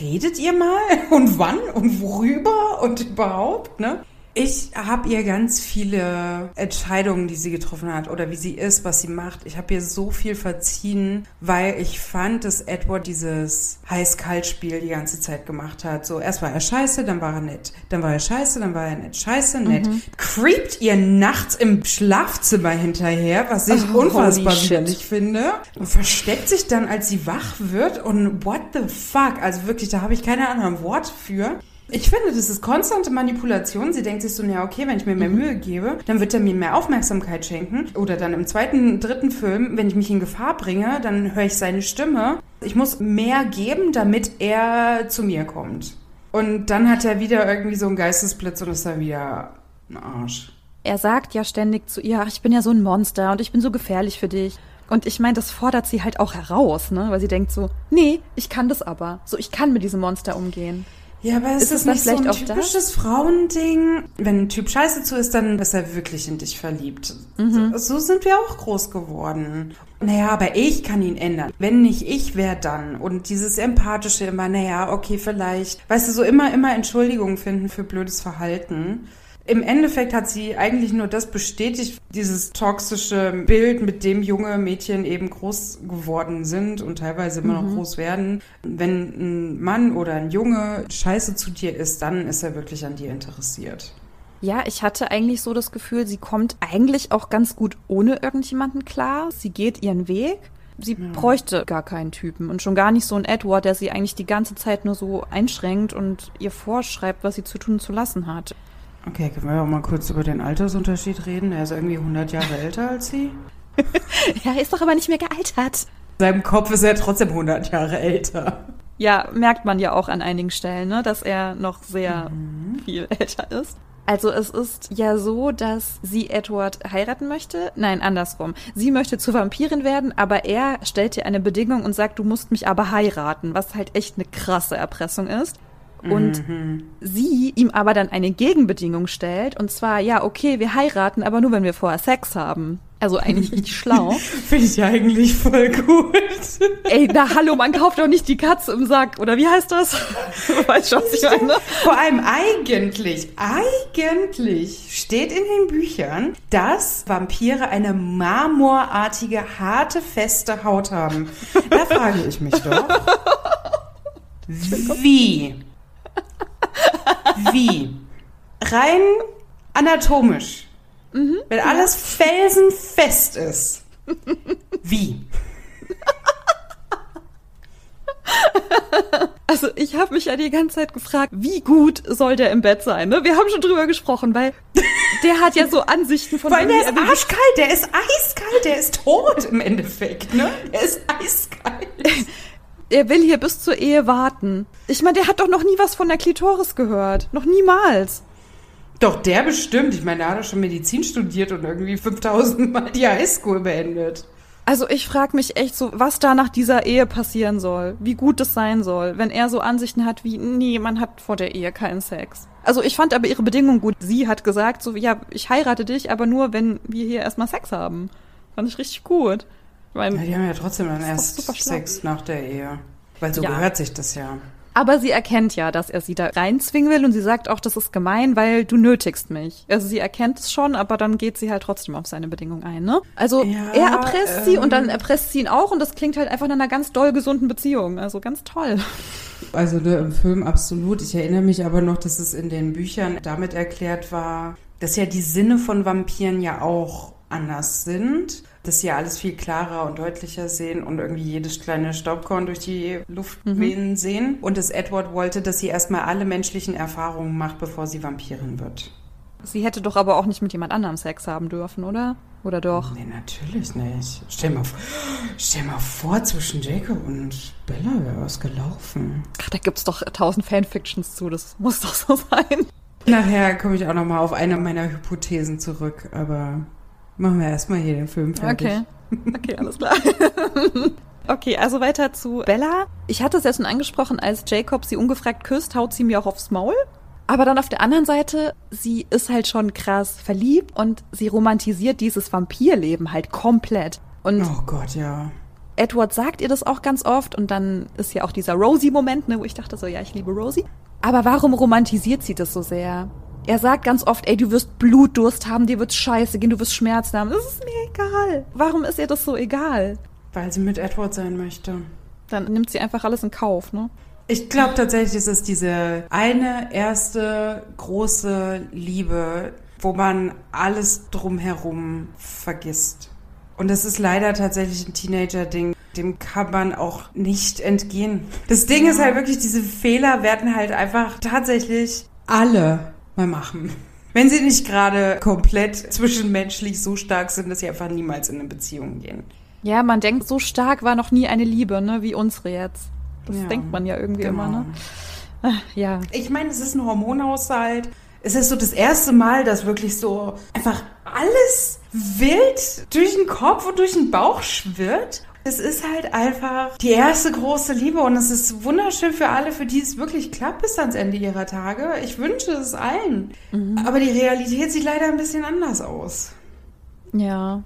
redet ihr mal? Und wann? Und worüber? Und überhaupt, ne? Ich habe ihr ganz viele Entscheidungen, die sie getroffen hat oder wie sie ist, was sie macht. Ich habe ihr so viel verziehen, weil ich fand, dass Edward dieses Heiß-Kalt-Spiel die ganze Zeit gemacht hat. So, erst war er scheiße, dann war er nett. Dann war er scheiße, dann war er nett. Scheiße, nett. Mhm. Creept ihr nachts im Schlafzimmer hinterher, was ich oh, unfassbar widerlich finde. Und versteckt sich dann, als sie wach wird und what the fuck? Also wirklich, da habe ich keine anderen Worte für. Ich finde, das ist konstante Manipulation. Sie denkt sich so, ja, okay, wenn ich mir mehr mhm. Mühe gebe, dann wird er mir mehr Aufmerksamkeit schenken. Oder dann im zweiten, dritten Film, wenn ich mich in Gefahr bringe, dann höre ich seine Stimme. Ich muss mehr geben, damit er zu mir kommt. Und dann hat er wieder irgendwie so einen Geistesblitz und ist da wieder ein Arsch. Er sagt ja ständig zu ihr, ach, ich bin ja so ein Monster und ich bin so gefährlich für dich. Und ich meine, das fordert sie halt auch heraus, ne? Weil sie denkt so, nee, ich kann das aber. So, ich kann mit diesem Monster umgehen. Ja, aber ist, ist das nicht so ein typisches das? Frauending? Wenn ein Typ scheiße zu ist, dann ist er wirklich in dich verliebt. Mhm. So, so sind wir auch groß geworden. Naja, aber ich kann ihn ändern. Wenn nicht ich, wer dann? Und dieses Empathische immer, naja, okay, vielleicht. Weißt du, so immer, immer Entschuldigungen finden für blödes Verhalten. Im Endeffekt hat sie eigentlich nur das bestätigt, dieses toxische Bild, mit dem junge Mädchen eben groß geworden sind und teilweise immer mhm. noch groß werden. Wenn ein Mann oder ein Junge scheiße zu dir ist, dann ist er wirklich an dir interessiert. Ja, ich hatte eigentlich so das Gefühl, sie kommt eigentlich auch ganz gut ohne irgendjemanden klar. Sie geht ihren Weg. Sie ja. bräuchte gar keinen Typen und schon gar nicht so einen Edward, der sie eigentlich die ganze Zeit nur so einschränkt und ihr vorschreibt, was sie zu tun und zu lassen hat. Okay, können wir auch mal kurz über den Altersunterschied reden? Er ist irgendwie 100 Jahre älter als sie. ja, er ist doch aber nicht mehr gealtert. In seinem Kopf ist er trotzdem 100 Jahre älter. Ja, merkt man ja auch an einigen Stellen, ne, dass er noch sehr mhm. viel älter ist. Also es ist ja so, dass sie Edward heiraten möchte. Nein, andersrum. Sie möchte zur Vampirin werden, aber er stellt ihr eine Bedingung und sagt, du musst mich aber heiraten, was halt echt eine krasse Erpressung ist und mhm. sie ihm aber dann eine Gegenbedingung stellt und zwar ja okay wir heiraten aber nur wenn wir vorher Sex haben. Also eigentlich richtig schlau. Finde ich eigentlich voll gut. Ey na hallo man kauft doch nicht die Katze im Sack oder wie heißt das? Weißt schon was ich meine. Vor allem eigentlich eigentlich steht in den Büchern dass Vampire eine marmorartige harte feste Haut haben. Da frage ich mich doch wie wie? Rein anatomisch. Mhm, wenn alles felsenfest ist. Wie? Also ich habe mich ja die ganze Zeit gefragt, wie gut soll der im Bett sein? Ne? Wir haben schon drüber gesprochen, weil der hat ja so Ansichten von... Weil der ist arschkalt, der ist eiskalt, der ist tot im Endeffekt. Ne? Er ist eiskalt. er will hier bis zur Ehe warten. Ich meine, der hat doch noch nie was von der Klitoris gehört. Noch niemals. Doch, der bestimmt. Ich meine, der hat doch schon Medizin studiert und irgendwie 5000 Mal die Highschool beendet. Also ich frage mich echt so, was da nach dieser Ehe passieren soll, wie gut es sein soll, wenn er so Ansichten hat wie, nee, man hat vor der Ehe keinen Sex. Also ich fand aber ihre Bedingung gut. Sie hat gesagt so, ja, ich heirate dich, aber nur, wenn wir hier erstmal Sex haben. Fand ich richtig gut. Mein, ja, die haben ja trotzdem dann erst Sex nach der Ehe. Weil so ja. gehört sich das ja. Aber sie erkennt ja, dass er sie da reinzwingen will und sie sagt auch, das ist gemein, weil du nötigst mich. Also sie erkennt es schon, aber dann geht sie halt trotzdem auf seine Bedingung ein, ne? Also ja, er erpresst ähm, sie und dann ähm. erpresst sie ihn auch und das klingt halt einfach nach einer ganz doll gesunden Beziehung. Also ganz toll. Also ne, im Film absolut. Ich erinnere mich aber noch, dass es in den Büchern damit erklärt war, dass ja die Sinne von Vampiren ja auch anders sind dass sie alles viel klarer und deutlicher sehen und irgendwie jedes kleine Staubkorn durch die Luft mhm. wehen sehen. Und dass Edward wollte, dass sie erstmal alle menschlichen Erfahrungen macht, bevor sie Vampirin wird. Sie hätte doch aber auch nicht mit jemand anderem Sex haben dürfen, oder? Oder doch? Nee, natürlich nicht. Stell mal, stell mal vor, zwischen Jacob und Bella wäre was gelaufen. Ach, da gibt's doch tausend Fanfictions zu, das muss doch so sein. Nachher komme ich auch noch mal auf eine meiner Hypothesen zurück, aber Machen wir erstmal hier den Film fertig. Okay. Okay, alles klar. Okay, also weiter zu Bella. Ich hatte es ja schon angesprochen, als Jacob sie ungefragt küsst, haut sie mir auch aufs Maul. Aber dann auf der anderen Seite, sie ist halt schon krass verliebt und sie romantisiert dieses Vampirleben halt komplett. Und oh Gott, ja. Edward sagt ihr das auch ganz oft und dann ist ja auch dieser Rosie-Moment, ne, wo ich dachte so, ja, ich liebe Rosie. Aber warum romantisiert sie das so sehr? Er sagt ganz oft, ey, du wirst Blutdurst haben, dir wird scheiße gehen, du wirst Schmerzen haben. Das ist mir egal. Warum ist ihr das so egal? Weil sie mit Edward sein möchte. Dann nimmt sie einfach alles in Kauf, ne? Ich glaube tatsächlich, es ist diese eine erste große Liebe, wo man alles drumherum vergisst. Und das ist leider tatsächlich ein Teenager-Ding. Dem kann man auch nicht entgehen. Das Ding ist halt wirklich, diese Fehler werden halt einfach tatsächlich alle mal machen. Wenn sie nicht gerade komplett zwischenmenschlich so stark sind, dass sie einfach niemals in eine Beziehung gehen. Ja, man denkt, so stark war noch nie eine Liebe, ne, wie unsere jetzt. Das ja, denkt man ja irgendwie genau. immer, ne? Ach, ja. Ich meine, es ist ein Hormonhaushalt. Es ist so das erste Mal, dass wirklich so einfach alles wild durch den Kopf und durch den Bauch schwirrt. Es ist halt einfach die erste große Liebe und es ist wunderschön für alle, für die es wirklich klappt bis ans Ende ihrer Tage. Ich wünsche es allen. Mhm. Aber die Realität sieht leider ein bisschen anders aus. Ja,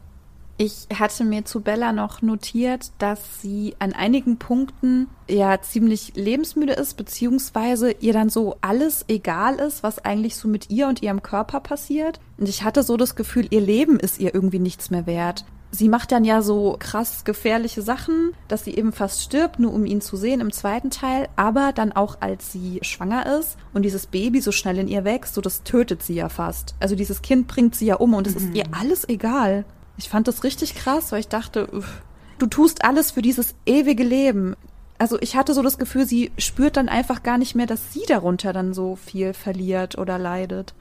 ich hatte mir zu Bella noch notiert, dass sie an einigen Punkten ja ziemlich lebensmüde ist, beziehungsweise ihr dann so alles egal ist, was eigentlich so mit ihr und ihrem Körper passiert. Und ich hatte so das Gefühl, ihr Leben ist ihr irgendwie nichts mehr wert. Sie macht dann ja so krass gefährliche Sachen, dass sie eben fast stirbt, nur um ihn zu sehen im zweiten Teil, aber dann auch als sie schwanger ist und dieses Baby so schnell in ihr wächst, so das tötet sie ja fast. Also dieses Kind bringt sie ja um und es mhm. ist ihr alles egal. Ich fand das richtig krass, weil ich dachte, du tust alles für dieses ewige Leben. Also ich hatte so das Gefühl, sie spürt dann einfach gar nicht mehr, dass sie darunter dann so viel verliert oder leidet.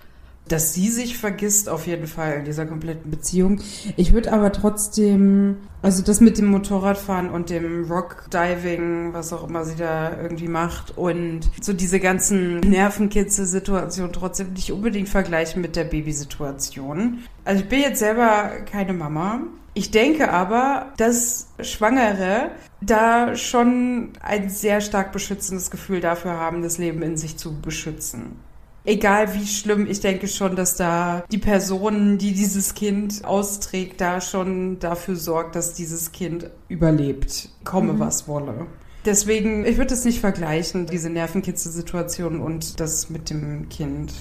Dass sie sich vergisst auf jeden Fall in dieser kompletten Beziehung. Ich würde aber trotzdem, also das mit dem Motorradfahren und dem Rockdiving, was auch immer sie da irgendwie macht und so diese ganzen Nervenkitzel-Situationen trotzdem nicht unbedingt vergleichen mit der Babysituation. Also ich bin jetzt selber keine Mama. Ich denke aber, dass Schwangere da schon ein sehr stark beschützendes Gefühl dafür haben, das Leben in sich zu beschützen. Egal wie schlimm, ich denke schon, dass da die Person, die dieses Kind austrägt, da schon dafür sorgt, dass dieses Kind überlebt, komme mhm. was wolle. Deswegen, ich würde es nicht vergleichen, diese Nervenkitzel-Situation und das mit dem Kind.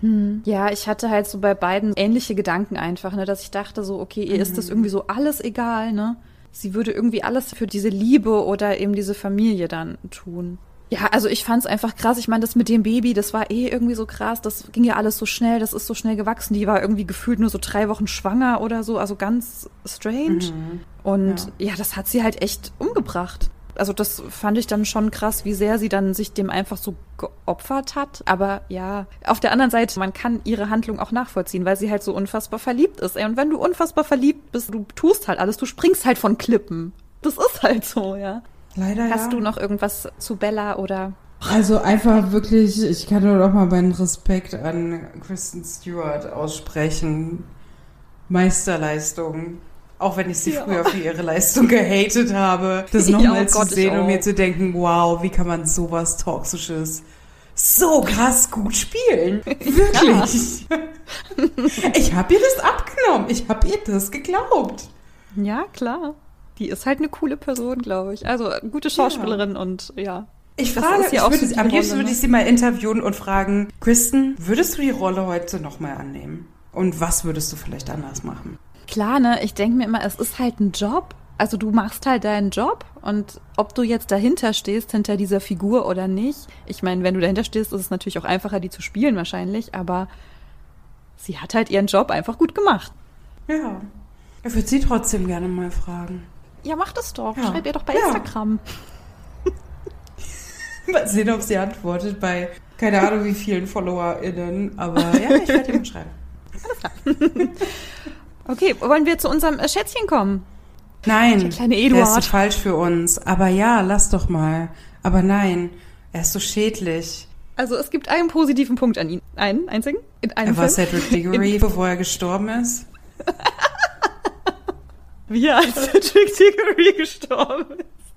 Hm. Ja, ich hatte halt so bei beiden ähnliche Gedanken einfach, ne, dass ich dachte so, okay, ihr mhm. ist das irgendwie so alles egal, ne? Sie würde irgendwie alles für diese Liebe oder eben diese Familie dann tun. Ja, also ich fand's einfach krass. Ich meine, das mit dem Baby, das war eh irgendwie so krass. Das ging ja alles so schnell, das ist so schnell gewachsen. Die war irgendwie gefühlt nur so drei Wochen schwanger oder so, also ganz strange. Mhm. Und ja. ja, das hat sie halt echt umgebracht also das fand ich dann schon krass, wie sehr sie dann sich dem einfach so geopfert hat. Aber ja, auf der anderen Seite, man kann ihre Handlung auch nachvollziehen, weil sie halt so unfassbar verliebt ist. Und wenn du unfassbar verliebt bist, du tust halt alles, du springst halt von Klippen. Das ist halt so, ja. Leider Hast ja. du noch irgendwas zu Bella oder? Also einfach wirklich, ich kann nur noch mal meinen Respekt an Kristen Stewart aussprechen. Meisterleistung. Auch wenn ich sie ja. früher für ihre Leistung gehatet habe, das nochmal ja, zu Gott, sehen und mir zu denken, wow, wie kann man sowas Toxisches so krass gut spielen. Wirklich. Ja. ich habe ihr das abgenommen. Ich habe ihr das geglaubt. Ja, klar. Die ist halt eine coole Person, glaube ich. Also gute Schauspielerin und ja. Ich frage, ich würde, am liebsten würde ich sie mal interviewen und fragen, Kristen, würdest du die Rolle heute nochmal annehmen? Und was würdest du vielleicht anders machen? klar, ne, ich denke mir immer, es ist halt ein Job. Also du machst halt deinen Job und ob du jetzt dahinter stehst, hinter dieser Figur oder nicht. Ich meine, wenn du dahinter stehst, ist es natürlich auch einfacher, die zu spielen wahrscheinlich, aber sie hat halt ihren Job einfach gut gemacht. Ja. Ich würde sie trotzdem gerne mal fragen. Ja, mach das doch. Ja. Schreib ihr doch bei ja. Instagram. mal sehen, ob sie antwortet bei keine Ahnung wie vielen FollowerInnen, aber ja, ich werde mal schreiben. Alles klar. Okay, wollen wir zu unserem äh, Schätzchen kommen? Nein, der kleine Eduard. der ist falsch für uns. Aber ja, lass doch mal. Aber nein, er ist so schädlich. Also es gibt einen positiven Punkt an ihn. Einen einzigen? In einem er war Film. Cedric Diggory, bevor er gestorben ist. Wie er als Cedric Diggory gestorben ist.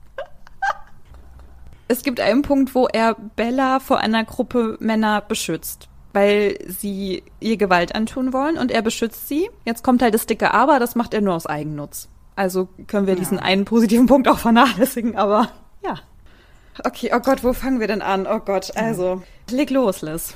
es gibt einen Punkt, wo er Bella vor einer Gruppe Männer beschützt weil sie ihr Gewalt antun wollen und er beschützt sie. Jetzt kommt halt das dicke Aber, das macht er nur aus Eigennutz. Also können wir diesen einen positiven Punkt auch vernachlässigen, aber ja. Okay, oh Gott, wo fangen wir denn an? Oh Gott, also, leg los, Liz.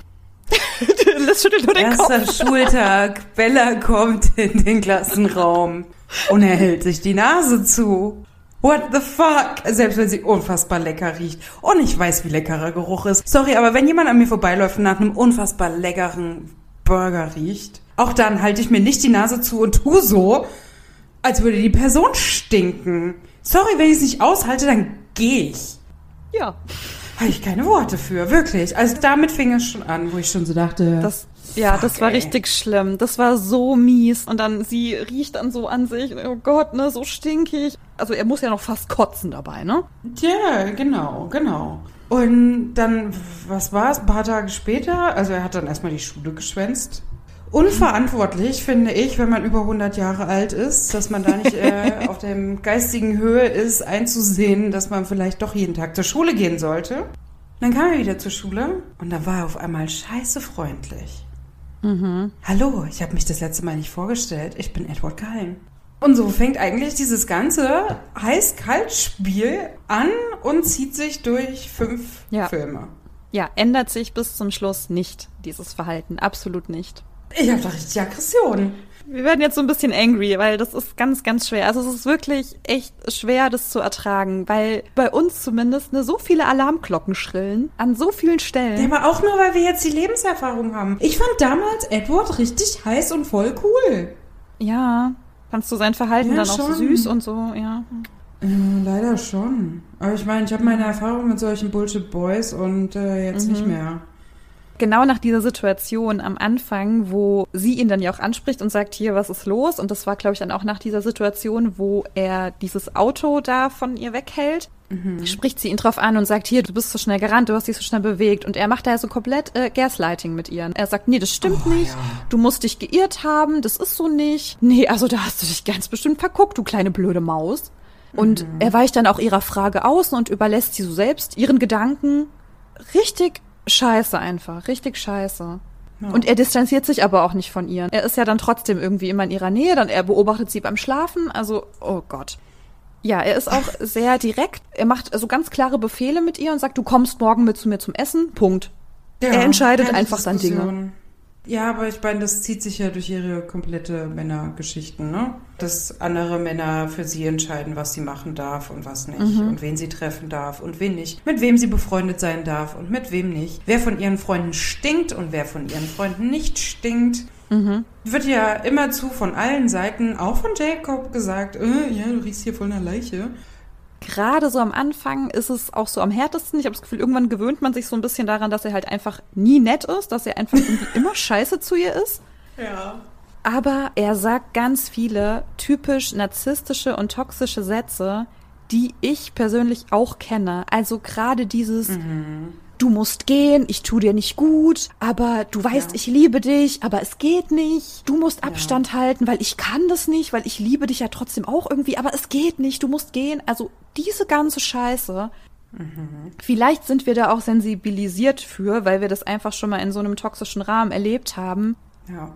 Liz schüttelt nur den Erster Kopf. Schultag, Bella kommt in den Klassenraum und er hält sich die Nase zu. What the fuck? Selbst wenn sie unfassbar lecker riecht. Und ich weiß, wie leckerer Geruch ist. Sorry, aber wenn jemand an mir vorbeiläuft und nach einem unfassbar leckeren Burger riecht, auch dann halte ich mir nicht die Nase zu und tu so, als würde die Person stinken. Sorry, wenn ich es nicht aushalte, dann gehe ich. Ja. Habe ich keine Worte für, wirklich. Also damit fing es schon an, wo ich schon so dachte. Das, ja, fuck, das war ey. richtig schlimm. Das war so mies. Und dann, sie riecht dann so an sich. Oh Gott, ne, so stinkig. Also er muss ja noch fast kotzen dabei, ne? Ja, genau, genau. Und dann, was war es, ein paar Tage später? Also er hat dann erstmal die Schule geschwänzt unverantwortlich, finde ich, wenn man über 100 Jahre alt ist, dass man da nicht äh, auf der geistigen Höhe ist, einzusehen, dass man vielleicht doch jeden Tag zur Schule gehen sollte. Dann kam er wieder zur Schule und da war er auf einmal scheiße freundlich. Mhm. Hallo, ich habe mich das letzte Mal nicht vorgestellt. Ich bin Edward Cullen. Und so fängt eigentlich dieses ganze Heiß-Kalt-Spiel an und zieht sich durch fünf ja. Filme. Ja, ändert sich bis zum Schluss nicht, dieses Verhalten. Absolut nicht. Ich habe da richtig Aggression. Wir werden jetzt so ein bisschen angry, weil das ist ganz, ganz schwer. Also es ist wirklich echt schwer, das zu ertragen, weil bei uns zumindest ne, so viele Alarmglocken schrillen an so vielen Stellen. Ja, aber auch nur, weil wir jetzt die Lebenserfahrung haben. Ich fand damals Edward richtig heiß und voll cool. Ja, fandst du sein Verhalten ja, dann schon. auch süß und so, ja. Leider schon. Aber ich meine, ich habe meine Erfahrung mit solchen Bullshit-Boys und äh, jetzt mhm. nicht mehr genau nach dieser Situation am Anfang, wo sie ihn dann ja auch anspricht und sagt, hier, was ist los? Und das war, glaube ich, dann auch nach dieser Situation, wo er dieses Auto da von ihr weghält. Mhm. Spricht sie ihn drauf an und sagt, hier, du bist so schnell gerannt, du hast dich so schnell bewegt. Und er macht da ja so komplett äh, Gaslighting mit ihr. Er sagt, nee, das stimmt oh, nicht. Ja. Du musst dich geirrt haben, das ist so nicht. Nee, also da hast du dich ganz bestimmt verguckt, du kleine blöde Maus. Und mhm. er weicht dann auch ihrer Frage aus und überlässt sie so selbst ihren Gedanken. Richtig scheiße einfach, richtig scheiße. Ja. Und er distanziert sich aber auch nicht von ihr. Er ist ja dann trotzdem irgendwie immer in ihrer Nähe, dann er beobachtet sie beim Schlafen, also oh Gott. Ja, er ist auch sehr direkt. Er macht so ganz klare Befehle mit ihr und sagt, du kommst morgen mit zu mir zum Essen. Punkt. Ja, er entscheidet einfach dann Dinge. Ja, aber ich meine, das zieht sich ja durch ihre komplette Männergeschichten, ne? Dass andere Männer für sie entscheiden, was sie machen darf und was nicht. Mhm. Und wen sie treffen darf und wen nicht. Mit wem sie befreundet sein darf und mit wem nicht. Wer von ihren Freunden stinkt und wer von ihren Freunden nicht stinkt. Mhm. Wird ja immerzu von allen Seiten, auch von Jacob, gesagt, äh, ja, du riechst hier voll einer Leiche gerade so am Anfang ist es auch so am härtesten. Ich habe das Gefühl, irgendwann gewöhnt man sich so ein bisschen daran, dass er halt einfach nie nett ist, dass er einfach irgendwie immer scheiße zu ihr ist. Ja. Aber er sagt ganz viele typisch narzisstische und toxische Sätze, die ich persönlich auch kenne. Also gerade dieses, mhm du musst gehen, ich tu dir nicht gut, aber du weißt, ja. ich liebe dich, aber es geht nicht. Du musst Abstand ja. halten, weil ich kann das nicht, weil ich liebe dich ja trotzdem auch irgendwie, aber es geht nicht, du musst gehen. Also diese ganze Scheiße. Mhm. Vielleicht sind wir da auch sensibilisiert für, weil wir das einfach schon mal in so einem toxischen Rahmen erlebt haben. Ja.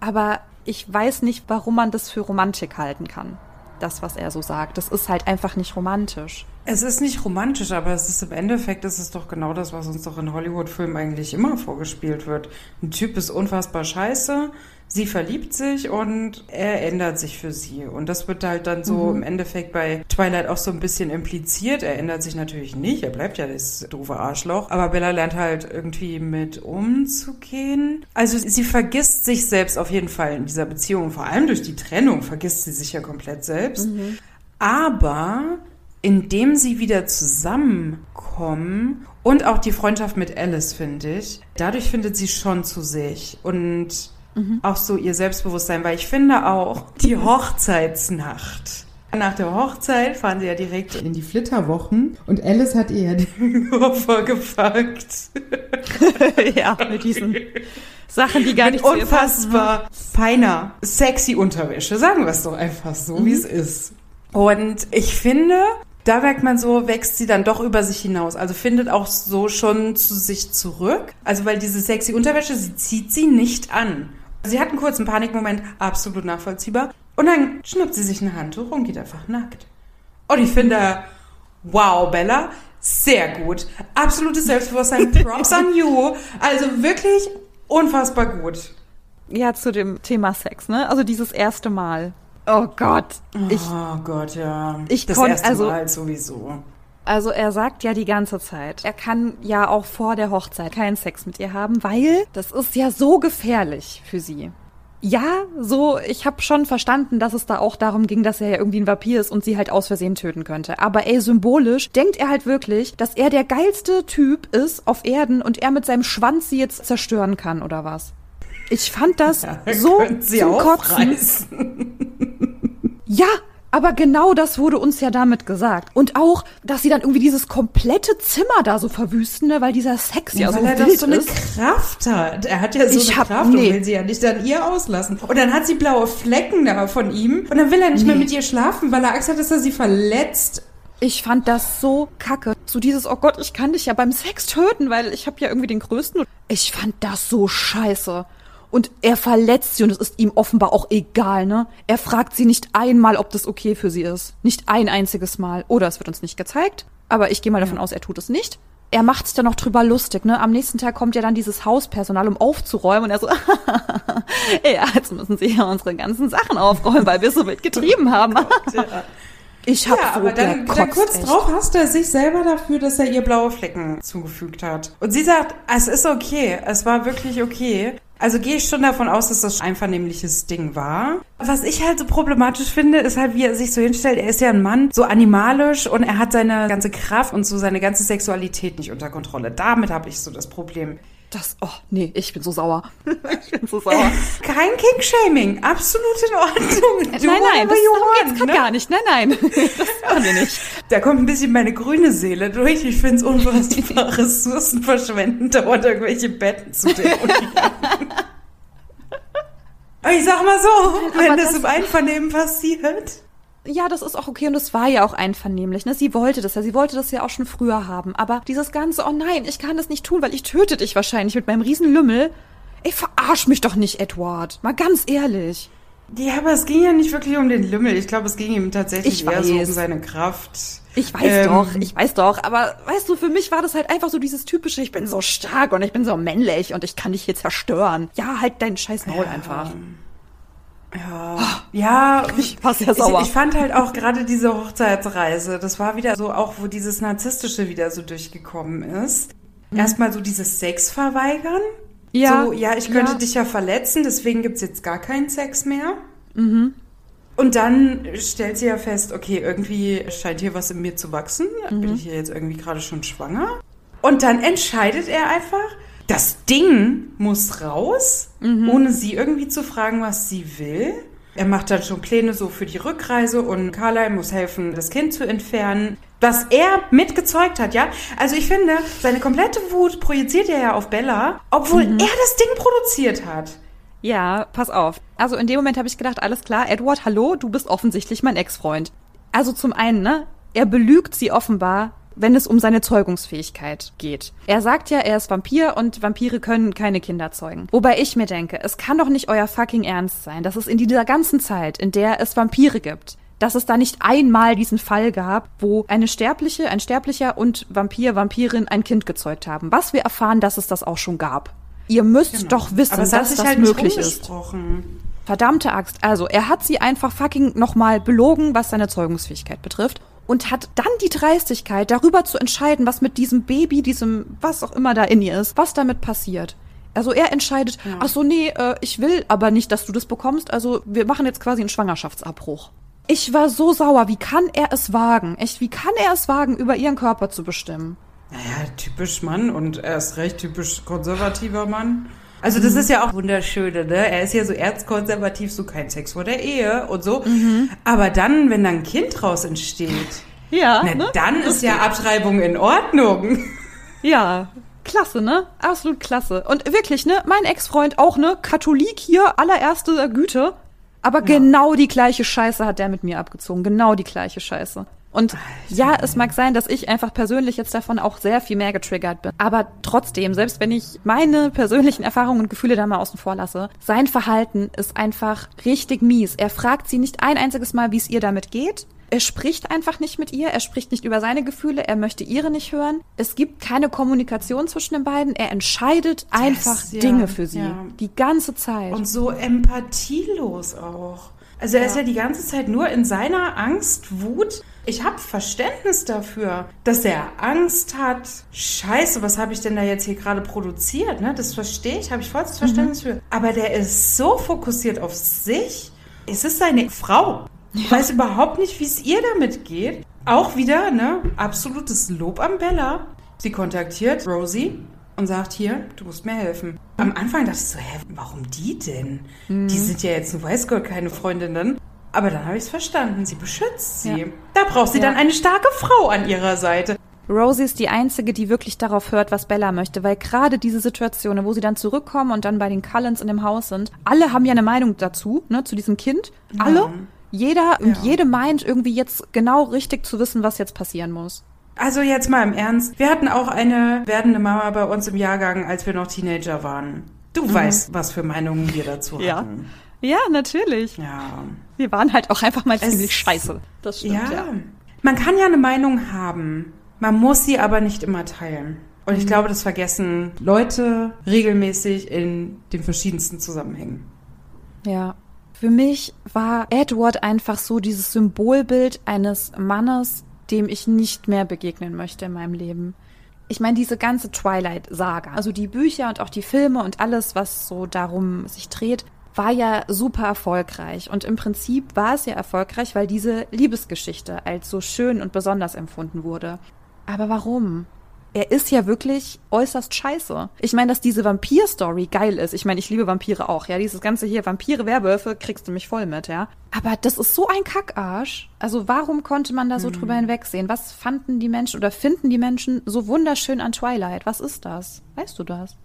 Aber ich weiß nicht, warum man das für Romantik halten kann das, was er so sagt. Das ist halt einfach nicht romantisch. Es ist nicht romantisch, aber es ist im Endeffekt ist es doch genau das, was uns doch in Hollywood-Filmen eigentlich immer vorgespielt wird. Ein Typ ist unfassbar scheiße, sie verliebt sich und er ändert sich für sie. Und das wird halt dann so mhm. im Endeffekt bei Twilight auch so ein bisschen impliziert. Er ändert sich natürlich nicht, er bleibt ja das doofe Arschloch. Aber Bella lernt halt irgendwie mit umzugehen. Also sie vergisst sich selbst auf jeden Fall in dieser Beziehung. Vor allem durch die Trennung vergisst sie sich ja komplett selbst. Mhm. Aber indem sie wieder zusammenkommen und auch die Freundschaft mit Alice, finde ich, dadurch findet sie schon zu sich. Und Mhm. Auch so ihr Selbstbewusstsein, weil ich finde auch die Hochzeitsnacht. Nach der Hochzeit fahren sie ja direkt in die Flitterwochen und Alice hat ihr ja den Koffer gepackt. ja, mit diesen Sachen, die gar nicht mit unfassbar feiner, sexy Unterwäsche. Sagen wir es doch einfach so, mhm. wie es ist. Und ich finde, da merkt man so, wächst sie dann doch über sich hinaus. Also findet auch so schon zu sich zurück. Also weil diese sexy Unterwäsche, sie zieht sie nicht an. Sie hat einen kurzen Panikmoment, absolut nachvollziehbar. Und dann schnappt sie sich ein Handtuch und geht einfach nackt. Und ich finde, wow, Bella, sehr gut. Absolutes Selbstbewusstsein. Props on you. Also wirklich unfassbar gut. Ja, zu dem Thema Sex, ne? Also dieses erste Mal. Oh Gott. Ich, oh Gott, ja. Ich das erste also- Mal sowieso. Also er sagt ja die ganze Zeit, er kann ja auch vor der Hochzeit keinen Sex mit ihr haben, weil das ist ja so gefährlich für sie. Ja, so, ich habe schon verstanden, dass es da auch darum ging, dass er ja irgendwie ein Vampir ist und sie halt aus Versehen töten könnte. Aber ey, symbolisch denkt er halt wirklich, dass er der geilste Typ ist auf Erden und er mit seinem Schwanz sie jetzt zerstören kann oder was. Ich fand das so Könnten sie zum Kotzen. Ja, aber genau das wurde uns ja damit gesagt. Und auch, dass sie dann irgendwie dieses komplette Zimmer da so verwüsten, ne, weil dieser Sex ja, so weil er wild so eine ist. Kraft hat. Er hat ja so Ich eine hab- Kraft nee. und will sie ja nicht an ihr auslassen. Und dann hat sie blaue Flecken da von ihm und dann will er nicht mehr mit ihr schlafen, weil er Angst hat, dass er sie verletzt. Ich fand das so kacke. So dieses, oh Gott, ich kann dich ja beim Sex töten, weil ich habe ja irgendwie den größten. Ich fand das so scheiße. Und er verletzt sie und es ist ihm offenbar auch egal, ne? Er fragt sie nicht einmal, ob das okay für sie ist. Nicht ein einziges Mal. Oder es wird uns nicht gezeigt. Aber ich gehe mal davon aus, er tut es nicht. Er macht sich dann noch drüber lustig, ne? Am nächsten Tag kommt ja dann dieses Hauspersonal, um aufzuräumen. Und er so, ja, jetzt müssen sie ja unsere ganzen Sachen aufräumen, weil wir so wild getrieben haben. Ich hab Ja, so aber dann, dann kurz echt. drauf hasst er sich selber dafür, dass er ihr blaue Flecken zugefügt hat. Und sie sagt, es ist okay, es war wirklich okay. Also gehe ich schon davon aus, dass das ein einvernehmliches Ding war. Was ich halt so problematisch finde, ist halt, wie er sich so hinstellt. Er ist ja ein Mann, so animalisch und er hat seine ganze Kraft und so seine ganze Sexualität nicht unter Kontrolle. Damit habe ich so das Problem. Das, oh, nee, ich bin so sauer. ich bin so sauer. Kein King-Shaming, absolut in Ordnung. Do nein, nein, das darum geht's ne? gar nicht. Nein, nein, das machen wir nicht. Da kommt ein bisschen meine grüne Seele durch. Ich finde es unfassbar Ressourcen verschwenden, dauernd irgendwelche Betten zu demolieren. Aber ich sag mal so, wenn das, das- im Einvernehmen passiert. Ja, das ist auch okay und es war ja auch einvernehmlich. Ne? Sie wollte das ja, sie wollte das ja auch schon früher haben. Aber dieses ganze, oh nein, ich kann das nicht tun, weil ich töte dich wahrscheinlich mit meinem riesen Lümmel. Ey, verarsch mich doch nicht, Edward. Mal ganz ehrlich. Ja, aber es ging ja nicht wirklich um den Lümmel. Ich glaube, es ging ihm tatsächlich Ich eher so um weiß. seine Kraft. Ich weiß Ähm, doch, ich weiß doch, aber weißt du, für mich war das halt einfach so dieses typische, ich bin so stark und ich bin so männlich und ich kann dich hier zerstören. Ja, halt dein scheiß Maul einfach. Ja, ja. Ich war sehr sauer. Ich, ich fand halt auch gerade diese Hochzeitsreise, das war wieder so auch, wo dieses Narzisstische wieder so durchgekommen ist. Erstmal so dieses Sex verweigern. Mhm. Ja, So, ja, ich könnte ja. dich ja verletzen, deswegen gibt's jetzt gar keinen Sex mehr. Mhm. Und dann stellt sie ja fest, okay, irgendwie scheint hier was in mir zu wachsen. Mhm. Bin ich hier jetzt irgendwie gerade schon schwanger? Und dann entscheidet er einfach, das Ding muss raus, Mhm. ohne sie irgendwie zu fragen, was sie will. Er macht dann schon Pläne so für die Rückreise und Carlyle muss helfen, das Kind zu entfernen. Was er mitgezeugt hat, ja? Also ich finde, seine komplette Wut projiziert er ja auf Bella, obwohl Mhm. er das Ding produziert hat. Ja, pass auf. Also in dem Moment habe ich gedacht, alles klar, Edward, hallo, du bist offensichtlich mein Ex-Freund. Also zum einen, ne, er belügt sie offenbar, wenn es um seine Zeugungsfähigkeit geht. Er sagt ja, er ist Vampir und Vampire können keine Kinder zeugen. Wobei ich mir denke, es kann doch nicht euer fucking Ernst sein, dass es in dieser ganzen Zeit, in der es Vampire gibt, dass es da nicht einmal diesen Fall gab, wo eine Sterbliche, ein Sterblicher und Vampir, Vampirin ein Kind gezeugt haben. Was wir erfahren, dass es das auch schon gab. Ihr müsst doch wissen, dass das halt möglich ist. Verdammte Axt. Also, er hat sie einfach fucking nochmal belogen, was seine Zeugungsfähigkeit betrifft. Und hat dann die Dreistigkeit, darüber zu entscheiden, was mit diesem Baby, diesem, was auch immer da in ihr ist, was damit passiert. Also er entscheidet, ach so, nee, äh, ich will aber nicht, dass du das bekommst, also wir machen jetzt quasi einen Schwangerschaftsabbruch. Ich war so sauer, wie kann er es wagen? Echt, wie kann er es wagen, über ihren Körper zu bestimmen? Naja, typisch Mann und er ist recht typisch konservativer Mann. Also das ist ja auch wunderschöne, ne? Er ist ja so erzkonservativ, so kein Sex vor der Ehe und so. Aber dann, wenn dann ein Kind draus entsteht, Ja, na, dann ist ja Abtreibung in Ordnung. Ja, klasse, ne? Absolut klasse. Und wirklich, ne? Mein Ex-Freund auch, ne? Katholik hier, allererste Güte. Aber genau die gleiche Scheiße hat der mit mir abgezogen. Genau die gleiche Scheiße. Und ja, es mag sein, dass ich einfach persönlich jetzt davon auch sehr viel mehr getriggert bin. Aber trotzdem, selbst wenn ich meine persönlichen Erfahrungen und Gefühle da mal außen vor lasse, sein Verhalten ist einfach richtig mies. Er fragt sie nicht ein einziges Mal, wie es ihr damit geht. Er spricht einfach nicht mit ihr, er spricht nicht über seine Gefühle, er möchte ihre nicht hören. Es gibt keine Kommunikation zwischen den beiden. Er entscheidet das, einfach ja, Dinge für sie. Ja. Die ganze Zeit. Und so empathielos auch. Also er ja. ist ja die ganze Zeit nur in seiner Angst, Wut. Ich habe Verständnis dafür, dass er Angst hat. Scheiße, was habe ich denn da jetzt hier gerade produziert? Ne? Das verstehe ich, habe ich vollstes Verständnis mhm. für. Aber der ist so fokussiert auf sich. Es ist seine Frau. Ich weiß überhaupt nicht, wie es ihr damit geht. Auch wieder, ne, absolutes Lob an Bella. Sie kontaktiert Rosie und sagt hier, du musst mir helfen. Am Anfang dachte ich so, hä, warum die denn? Mhm. Die sind ja jetzt, weißt Gott, keine Freundinnen. Aber dann habe ich es verstanden. Sie beschützt sie. Ja. Da braucht sie ja. dann eine starke Frau an ihrer Seite. Rosie ist die einzige, die wirklich darauf hört, was Bella möchte, weil gerade diese Situation, wo sie dann zurückkommen und dann bei den Cullens in dem Haus sind, alle haben ja eine Meinung dazu, ne, zu diesem Kind. Alle. Ja. Jeder und jede meint irgendwie jetzt genau richtig zu wissen, was jetzt passieren muss. Also jetzt mal im Ernst. Wir hatten auch eine werdende Mama bei uns im Jahrgang, als wir noch Teenager waren. Du mhm. weißt, was für Meinungen wir dazu ja. hatten. Ja, natürlich. Ja. Wir waren halt auch einfach mal es, ziemlich scheiße. Das stimmt, ja. ja. Man kann ja eine Meinung haben. Man muss sie aber nicht immer teilen. Und ich mhm. glaube, das vergessen Leute regelmäßig in den verschiedensten Zusammenhängen. Ja, für mich war Edward einfach so dieses Symbolbild eines Mannes, dem ich nicht mehr begegnen möchte in meinem Leben. Ich meine, diese ganze Twilight-Saga, also die Bücher und auch die Filme und alles, was so darum sich dreht, war ja super erfolgreich. Und im Prinzip war es ja erfolgreich, weil diese Liebesgeschichte als so schön und besonders empfunden wurde. Aber warum? Er ist ja wirklich äußerst scheiße. Ich meine, dass diese Vampir-Story geil ist. Ich meine, ich liebe Vampire auch, ja. Dieses ganze hier Vampire, Werwölfe kriegst du mich voll mit, ja. Aber das ist so ein Kackarsch. Also warum konnte man da so hm. drüber hinwegsehen? Was fanden die Menschen oder finden die Menschen so wunderschön an Twilight? Was ist das? Weißt du das?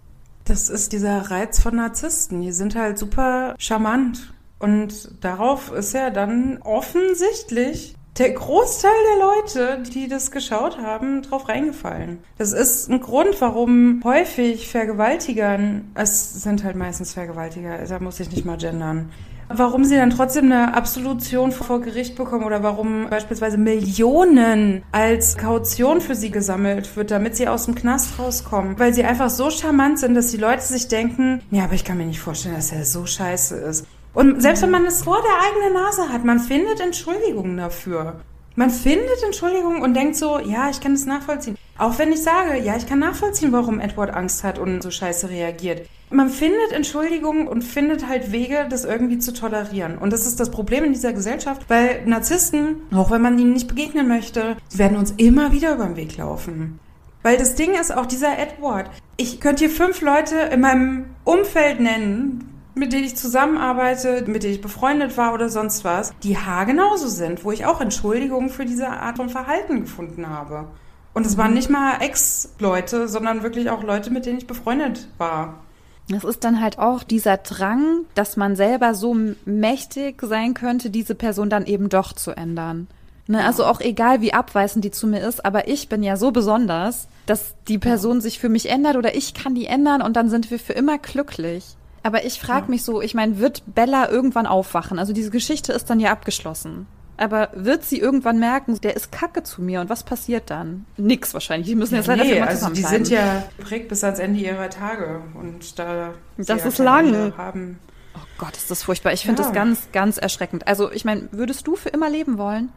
Das ist dieser Reiz von Narzissten. Die sind halt super charmant. Und darauf ist ja dann offensichtlich der Großteil der Leute, die das geschaut haben, drauf reingefallen. Das ist ein Grund, warum häufig Vergewaltigern, es sind halt meistens Vergewaltiger, da muss ich nicht mal gendern, warum sie dann trotzdem eine Absolution vor Gericht bekommen oder warum beispielsweise Millionen als Kaution für sie gesammelt wird, damit sie aus dem Knast rauskommen. Weil sie einfach so charmant sind, dass die Leute sich denken, ja, aber ich kann mir nicht vorstellen, dass er so scheiße ist. Und selbst wenn man es vor der eigenen Nase hat, man findet Entschuldigungen dafür. Man findet Entschuldigungen und denkt so, ja, ich kann das nachvollziehen. Auch wenn ich sage, ja, ich kann nachvollziehen, warum Edward Angst hat und so scheiße reagiert. Man findet Entschuldigungen und findet halt Wege, das irgendwie zu tolerieren. Und das ist das Problem in dieser Gesellschaft, weil Narzissten, auch wenn man ihnen nicht begegnen möchte, werden uns immer wieder über den Weg laufen. Weil das Ding ist auch dieser Edward. Ich könnte hier fünf Leute in meinem Umfeld nennen, mit denen ich zusammenarbeite, mit denen ich befreundet war oder sonst was, die haargenauso sind, wo ich auch Entschuldigungen für diese Art von Verhalten gefunden habe. Und es waren nicht mal Ex-Leute, sondern wirklich auch Leute, mit denen ich befreundet war. Das ist dann halt auch dieser Drang, dass man selber so mächtig sein könnte, diese Person dann eben doch zu ändern. Ne, also auch egal, wie abweisend die zu mir ist, aber ich bin ja so besonders, dass die Person sich für mich ändert oder ich kann die ändern und dann sind wir für immer glücklich. Aber ich frage ja. mich so, ich meine, wird Bella irgendwann aufwachen? Also diese Geschichte ist dann ja abgeschlossen. Aber wird sie irgendwann merken, der ist kacke zu mir und was passiert dann? Nix wahrscheinlich. Die müssen jetzt ja, leider nee, für also die sind ja geprägt bis ans Ende ihrer Tage und da das ist lang. Haben. Oh Gott, ist das furchtbar. Ich finde ja. das ganz, ganz erschreckend. Also ich meine, würdest du für immer leben wollen?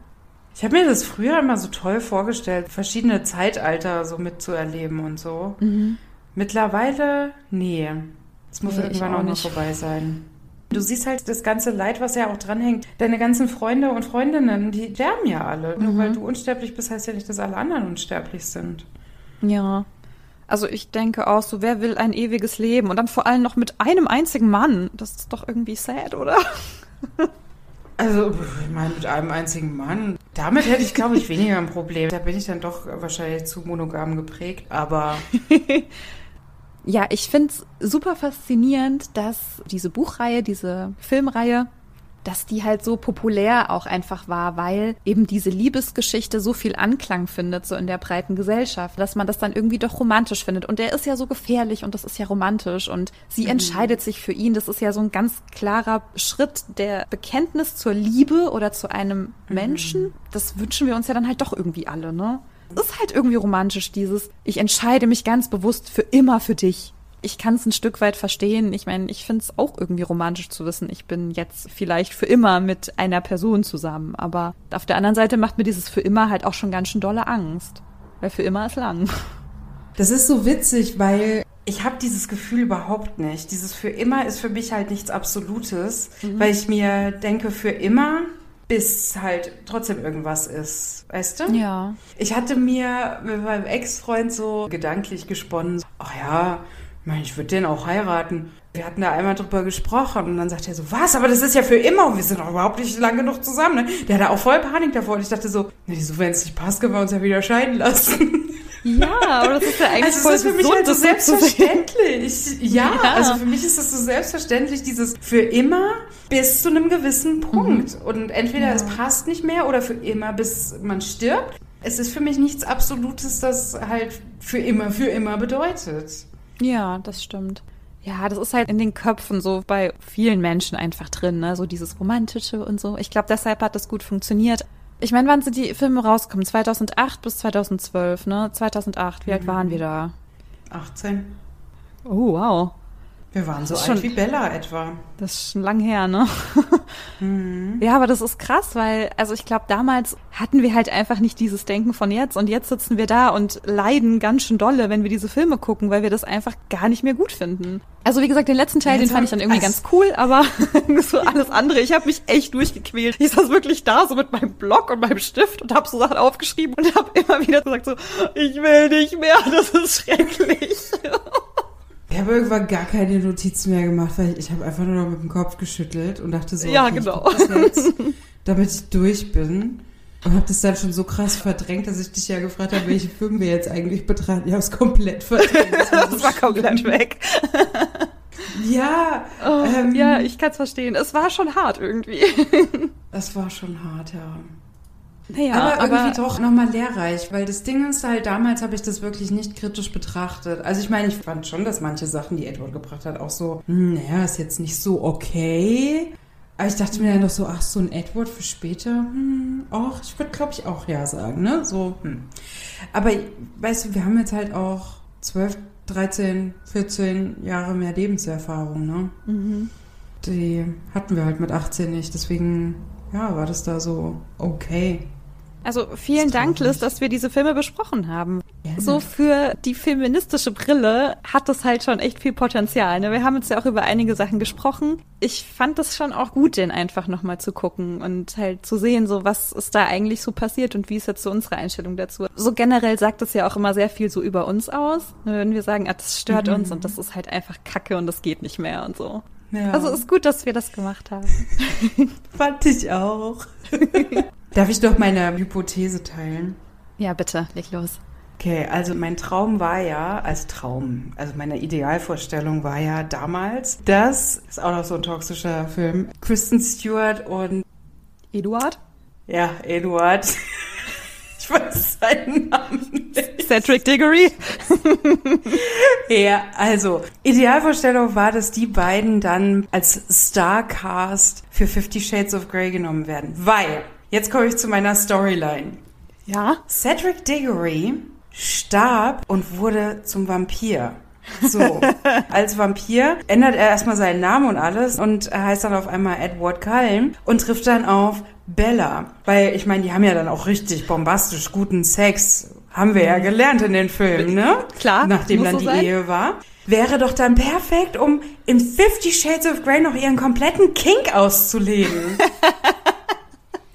Ich habe mir das früher immer so toll vorgestellt, verschiedene Zeitalter so mitzuerleben und so. Mhm. Mittlerweile, nee. Es muss nee, irgendwann auch, auch noch vorbei sein. Du siehst halt das ganze Leid, was ja auch dranhängt. Deine ganzen Freunde und Freundinnen, die sterben ja alle. Mhm. Nur weil du unsterblich bist, heißt ja nicht, dass alle anderen unsterblich sind. Ja. Also ich denke auch so, wer will ein ewiges Leben? Und dann vor allem noch mit einem einzigen Mann. Das ist doch irgendwie sad, oder? Also, ich meine, mit einem einzigen Mann. Damit hätte ich, glaube ich, weniger ein Problem. Da bin ich dann doch wahrscheinlich zu monogam geprägt, aber Ja, ich finde es super faszinierend, dass diese Buchreihe, diese Filmreihe, dass die halt so populär auch einfach war, weil eben diese Liebesgeschichte so viel Anklang findet, so in der breiten Gesellschaft, dass man das dann irgendwie doch romantisch findet. Und der ist ja so gefährlich und das ist ja romantisch und sie mhm. entscheidet sich für ihn. Das ist ja so ein ganz klarer Schritt der Bekenntnis zur Liebe oder zu einem mhm. Menschen. Das wünschen wir uns ja dann halt doch irgendwie alle, ne? Ist halt irgendwie romantisch, dieses, ich entscheide mich ganz bewusst für immer für dich. Ich kann es ein Stück weit verstehen. Ich meine, ich finde es auch irgendwie romantisch zu wissen, ich bin jetzt vielleicht für immer mit einer Person zusammen. Aber auf der anderen Seite macht mir dieses für immer halt auch schon ganz schön dolle Angst. Weil für immer ist lang. Das ist so witzig, weil ich habe dieses Gefühl überhaupt nicht. Dieses für immer ist für mich halt nichts Absolutes, mhm. weil ich mir denke, für immer bis halt trotzdem irgendwas ist, weißt du? Ja. Ich hatte mir mit meinem Ex-Freund so gedanklich gesponnen, ach ja, ich würde den auch heiraten. Wir hatten da einmal drüber gesprochen und dann sagt er so, was, aber das ist ja für immer und wir sind doch überhaupt nicht lang genug zusammen. Ne? Der hatte auch voll Panik davor und ich dachte so, ne, so, wenn es nicht passt, können wir uns ja wieder scheiden lassen. Ja, aber das ist ja eigentlich also voll das ist für mich halt so selbstverständlich. Ja, ja, also für mich ist das so selbstverständlich, dieses für immer bis zu einem gewissen Punkt. Mhm. Und entweder ja. es passt nicht mehr oder für immer, bis man stirbt. Es ist für mich nichts Absolutes, das halt für immer, für immer bedeutet. Ja, das stimmt. Ja, das ist halt in den Köpfen so bei vielen Menschen einfach drin, ne? so dieses Romantische und so. Ich glaube, deshalb hat das gut funktioniert. Ich meine, wann sind die Filme rausgekommen? 2008 bis 2012, ne? 2008, wie mhm. alt waren wir da? 18. Oh, wow. Wir waren so alt schon, wie Bella etwa. Das ist schon lang her, ne? Mhm. Ja, aber das ist krass, weil, also ich glaube, damals hatten wir halt einfach nicht dieses Denken von jetzt und jetzt sitzen wir da und leiden ganz schön dolle, wenn wir diese Filme gucken, weil wir das einfach gar nicht mehr gut finden. Also wie gesagt, den letzten Teil, den fand ich dann irgendwie ganz cool, aber so alles andere, ich habe mich echt durchgequält. Ich saß wirklich da so mit meinem Block und meinem Stift und habe so Sachen aufgeschrieben und habe immer wieder gesagt so, ich will nicht mehr, das ist schrecklich. Ich habe irgendwann gar keine Notizen mehr gemacht, weil ich, ich habe einfach nur noch mit dem Kopf geschüttelt und dachte so, ja, okay, genau. Jetzt, damit ich durch bin. Und habe das dann schon so krass verdrängt, dass ich dich ja gefragt habe, welche Filme wir jetzt eigentlich betrachten. Ich habe es komplett verdrängt. Das war, so das war komplett weg. ja. Oh, ähm, ja, ich kann es verstehen. Es war schon hart irgendwie. Es war schon hart, ja. Naja, aber, aber irgendwie doch nochmal lehrreich, weil das Ding ist halt, damals habe ich das wirklich nicht kritisch betrachtet. Also ich meine, ich fand schon, dass manche Sachen, die Edward gebracht hat, auch so, hm, naja, ist jetzt nicht so okay. Aber ich dachte mir dann doch so, ach, so ein Edward für später, hm, auch, ich würde glaube ich auch ja sagen, ne? So, hm. Aber weißt du, wir haben jetzt halt auch 12, 13, 14 Jahre mehr Lebenserfahrung, ne? Mhm. Die hatten wir halt mit 18 nicht, deswegen, ja, war das da so okay. Also vielen Dank, Liz, dass wir diese Filme besprochen haben. Gerne. So für die feministische Brille hat das halt schon echt viel Potenzial. Ne? Wir haben jetzt ja auch über einige Sachen gesprochen. Ich fand es schon auch gut, den einfach nochmal zu gucken und halt zu sehen, so was ist da eigentlich so passiert und wie ist jetzt so unsere Einstellung dazu. So generell sagt es ja auch immer sehr viel so über uns aus, ne? wenn wir sagen, ah, das stört mhm. uns und das ist halt einfach Kacke und das geht nicht mehr und so. Ja. Also ist gut, dass wir das gemacht haben. Fand ich auch. Darf ich doch meine Hypothese teilen? Ja, bitte, leg los. Okay, also mein Traum war ja, als Traum, also meine Idealvorstellung war ja damals, das ist auch noch so ein toxischer Film, Kristen Stewart und Eduard? Ja, Eduard. Ich weiß seinen Namen nicht. Cedric Diggory? ja, also Idealvorstellung war, dass die beiden dann als Starcast für Fifty Shades of Grey genommen werden, weil Jetzt komme ich zu meiner Storyline. Ja? Cedric Diggory starb und wurde zum Vampir. So, als Vampir ändert er erstmal seinen Namen und alles und er heißt dann auf einmal Edward Cullen und trifft dann auf Bella. Weil ich meine, die haben ja dann auch richtig bombastisch guten Sex. Haben wir ja gelernt in den Filmen, ne? Klar. Nachdem dann so die sein. Ehe war. Wäre doch dann perfekt, um in Fifty Shades of Grey noch ihren kompletten Kink auszuleben.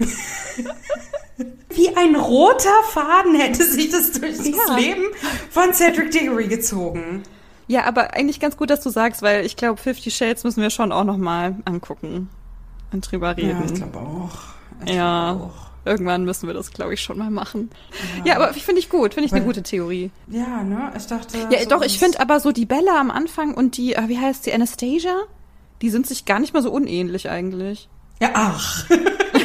Wie ein roter Faden hätte sich das durch das ja. Leben von Cedric Diggory gezogen. Ja, aber eigentlich ganz gut, dass du sagst, weil ich glaube, Fifty Shades müssen wir schon auch noch mal angucken und drüber reden. Ja, ich glaube auch. Ich ja. Glaub auch. Irgendwann müssen wir das, glaube ich, schon mal machen. Ja, ja aber finde ich gut, finde ich Weil, eine gute Theorie. Ja, ne? Ich dachte. Ja, so doch, ich finde aber so die Bella am Anfang und die, äh, wie heißt die, Anastasia, die sind sich gar nicht mal so unähnlich eigentlich. Ja, ach.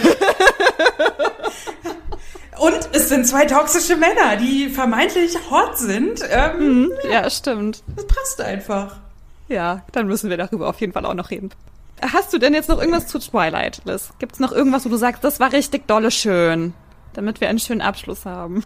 Und es sind zwei toxische Männer, die vermeintlich hot sind. Ähm, mhm, ja, stimmt. Das passt einfach. Ja, dann müssen wir darüber auf jeden Fall auch noch reden. Hast du denn jetzt noch irgendwas zu Twilight, Liz? Gibt's noch irgendwas, wo du sagst, das war richtig dolle schön, damit wir einen schönen Abschluss haben?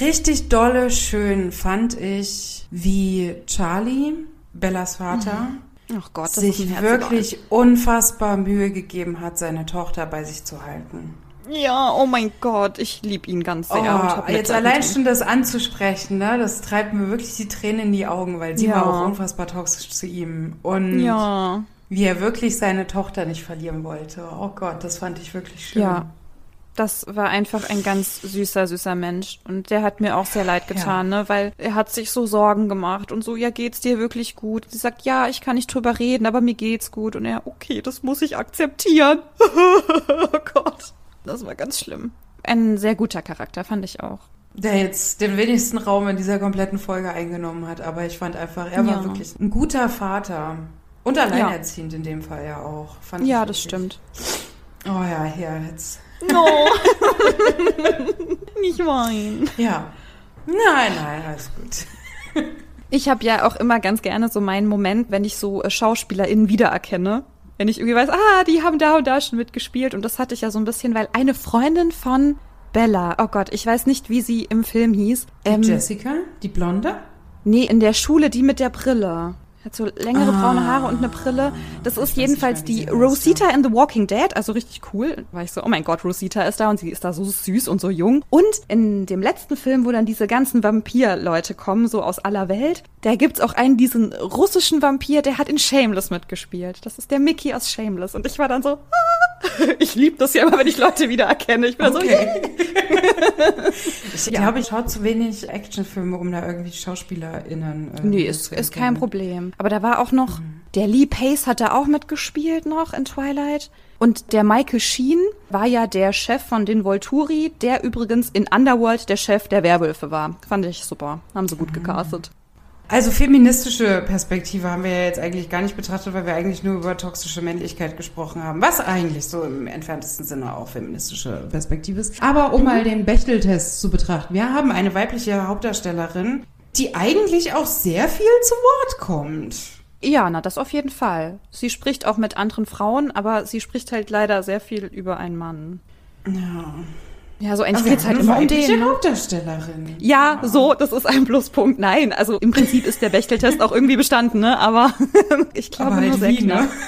Richtig dolle schön fand ich, wie Charlie, Bellas Vater, mhm. oh Gott, sich wirklich unfassbar Mühe gegeben hat, seine Tochter bei sich zu halten. Ja, oh mein Gott, ich liebe ihn ganz sehr. Oh, jetzt allein schon das anzusprechen, ne, das treibt mir wirklich die Tränen in die Augen, weil sie ja. war auch unfassbar toxisch zu ihm. Und ja. wie er wirklich seine Tochter nicht verlieren wollte. Oh Gott, das fand ich wirklich schön. Ja. Das war einfach ein ganz süßer, süßer Mensch. Und der hat mir auch sehr leid getan, ja. ne? Weil er hat sich so Sorgen gemacht und so, ja, geht's dir wirklich gut? Sie sagt, ja, ich kann nicht drüber reden, aber mir geht's gut. Und er, okay, das muss ich akzeptieren. oh Gott. Das war ganz schlimm. Ein sehr guter Charakter, fand ich auch. Der jetzt den wenigsten Raum in dieser kompletten Folge eingenommen hat, aber ich fand einfach, er war wirklich ein guter Vater. Und alleinerziehend ja. in dem Fall ja auch. Fand ja, das stimmt. Oh ja, hier jetzt. No. Nicht weinen. Ja. Nein, nein, alles gut. Ich habe ja auch immer ganz gerne so meinen Moment, wenn ich so äh, SchauspielerInnen wiedererkenne wenn ich irgendwie weiß, ah, die haben da und da schon mitgespielt. Und das hatte ich ja so ein bisschen, weil eine Freundin von Bella, oh Gott, ich weiß nicht, wie sie im Film hieß. Ähm, Jessica? Die Blonde? Nee, in der Schule, die mit der Brille. Hat so längere ah, braune Haare und eine Brille. Das ist jedenfalls die Rosita in The Walking Dead. Also richtig cool. War ich so, oh mein Gott, Rosita ist da und sie ist da so süß und so jung. Und in dem letzten Film, wo dann diese ganzen Vampir-Leute kommen, so aus aller Welt, da gibt's auch einen, diesen russischen Vampir, der hat in Shameless mitgespielt. Das ist der Mickey aus Shameless. Und ich war dann so, ah, ich liebe das ja immer, wenn ich Leute wiedererkenne. Ich bin okay. so, ich glaube, ich schaue zu wenig Actionfilme, um da irgendwie SchauspielerInnen. Äh, nee, ist, ist kein Problem. Aber da war auch noch, mhm. der Lee Pace hat da auch mitgespielt noch in Twilight. Und der Michael Sheen war ja der Chef von den Volturi, der übrigens in Underworld der Chef der Werwölfe war. Fand ich super. Haben sie gut mhm. gecastet. Also feministische Perspektive haben wir ja jetzt eigentlich gar nicht betrachtet, weil wir eigentlich nur über toxische Männlichkeit gesprochen haben, was eigentlich so im entferntesten Sinne auch feministische Perspektive ist. Aber um mal den Bechtel-Test zu betrachten, wir haben eine weibliche Hauptdarstellerin, die eigentlich auch sehr viel zu Wort kommt. Ja, na, das auf jeden Fall. Sie spricht auch mit anderen Frauen, aber sie spricht halt leider sehr viel über einen Mann. Ja. Ja, so eigentlich geht's halt immer um den. Ne? Hauptdarstellerin. Ja, ja, so, das ist ein Pluspunkt. Nein, also im Prinzip ist der Bechteltest auch irgendwie bestanden, ne? Aber ich glaube Aber nur halt sehr knapp.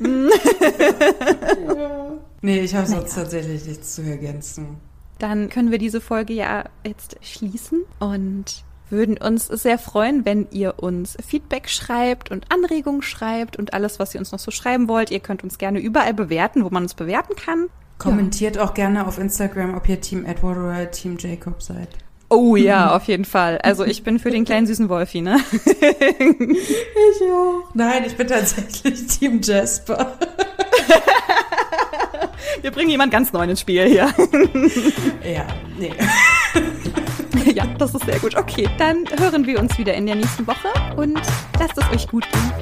Ne? nee, ich habe sonst naja. tatsächlich nichts zu ergänzen. Dann können wir diese Folge ja jetzt schließen und würden uns sehr freuen, wenn ihr uns Feedback schreibt und Anregungen schreibt und alles, was ihr uns noch so schreiben wollt. Ihr könnt uns gerne überall bewerten, wo man uns bewerten kann. Kommentiert ja. auch gerne auf Instagram, ob ihr Team Edward oder Team Jacob seid. Oh ja, auf jeden Fall. Also ich bin für den kleinen süßen Wolfi, ne? ich auch. Nein, ich bin tatsächlich Team Jasper. Wir bringen jemand ganz neu ins Spiel hier. ja, nee. ja, das ist sehr gut. Okay, dann hören wir uns wieder in der nächsten Woche und lasst es euch gut gehen.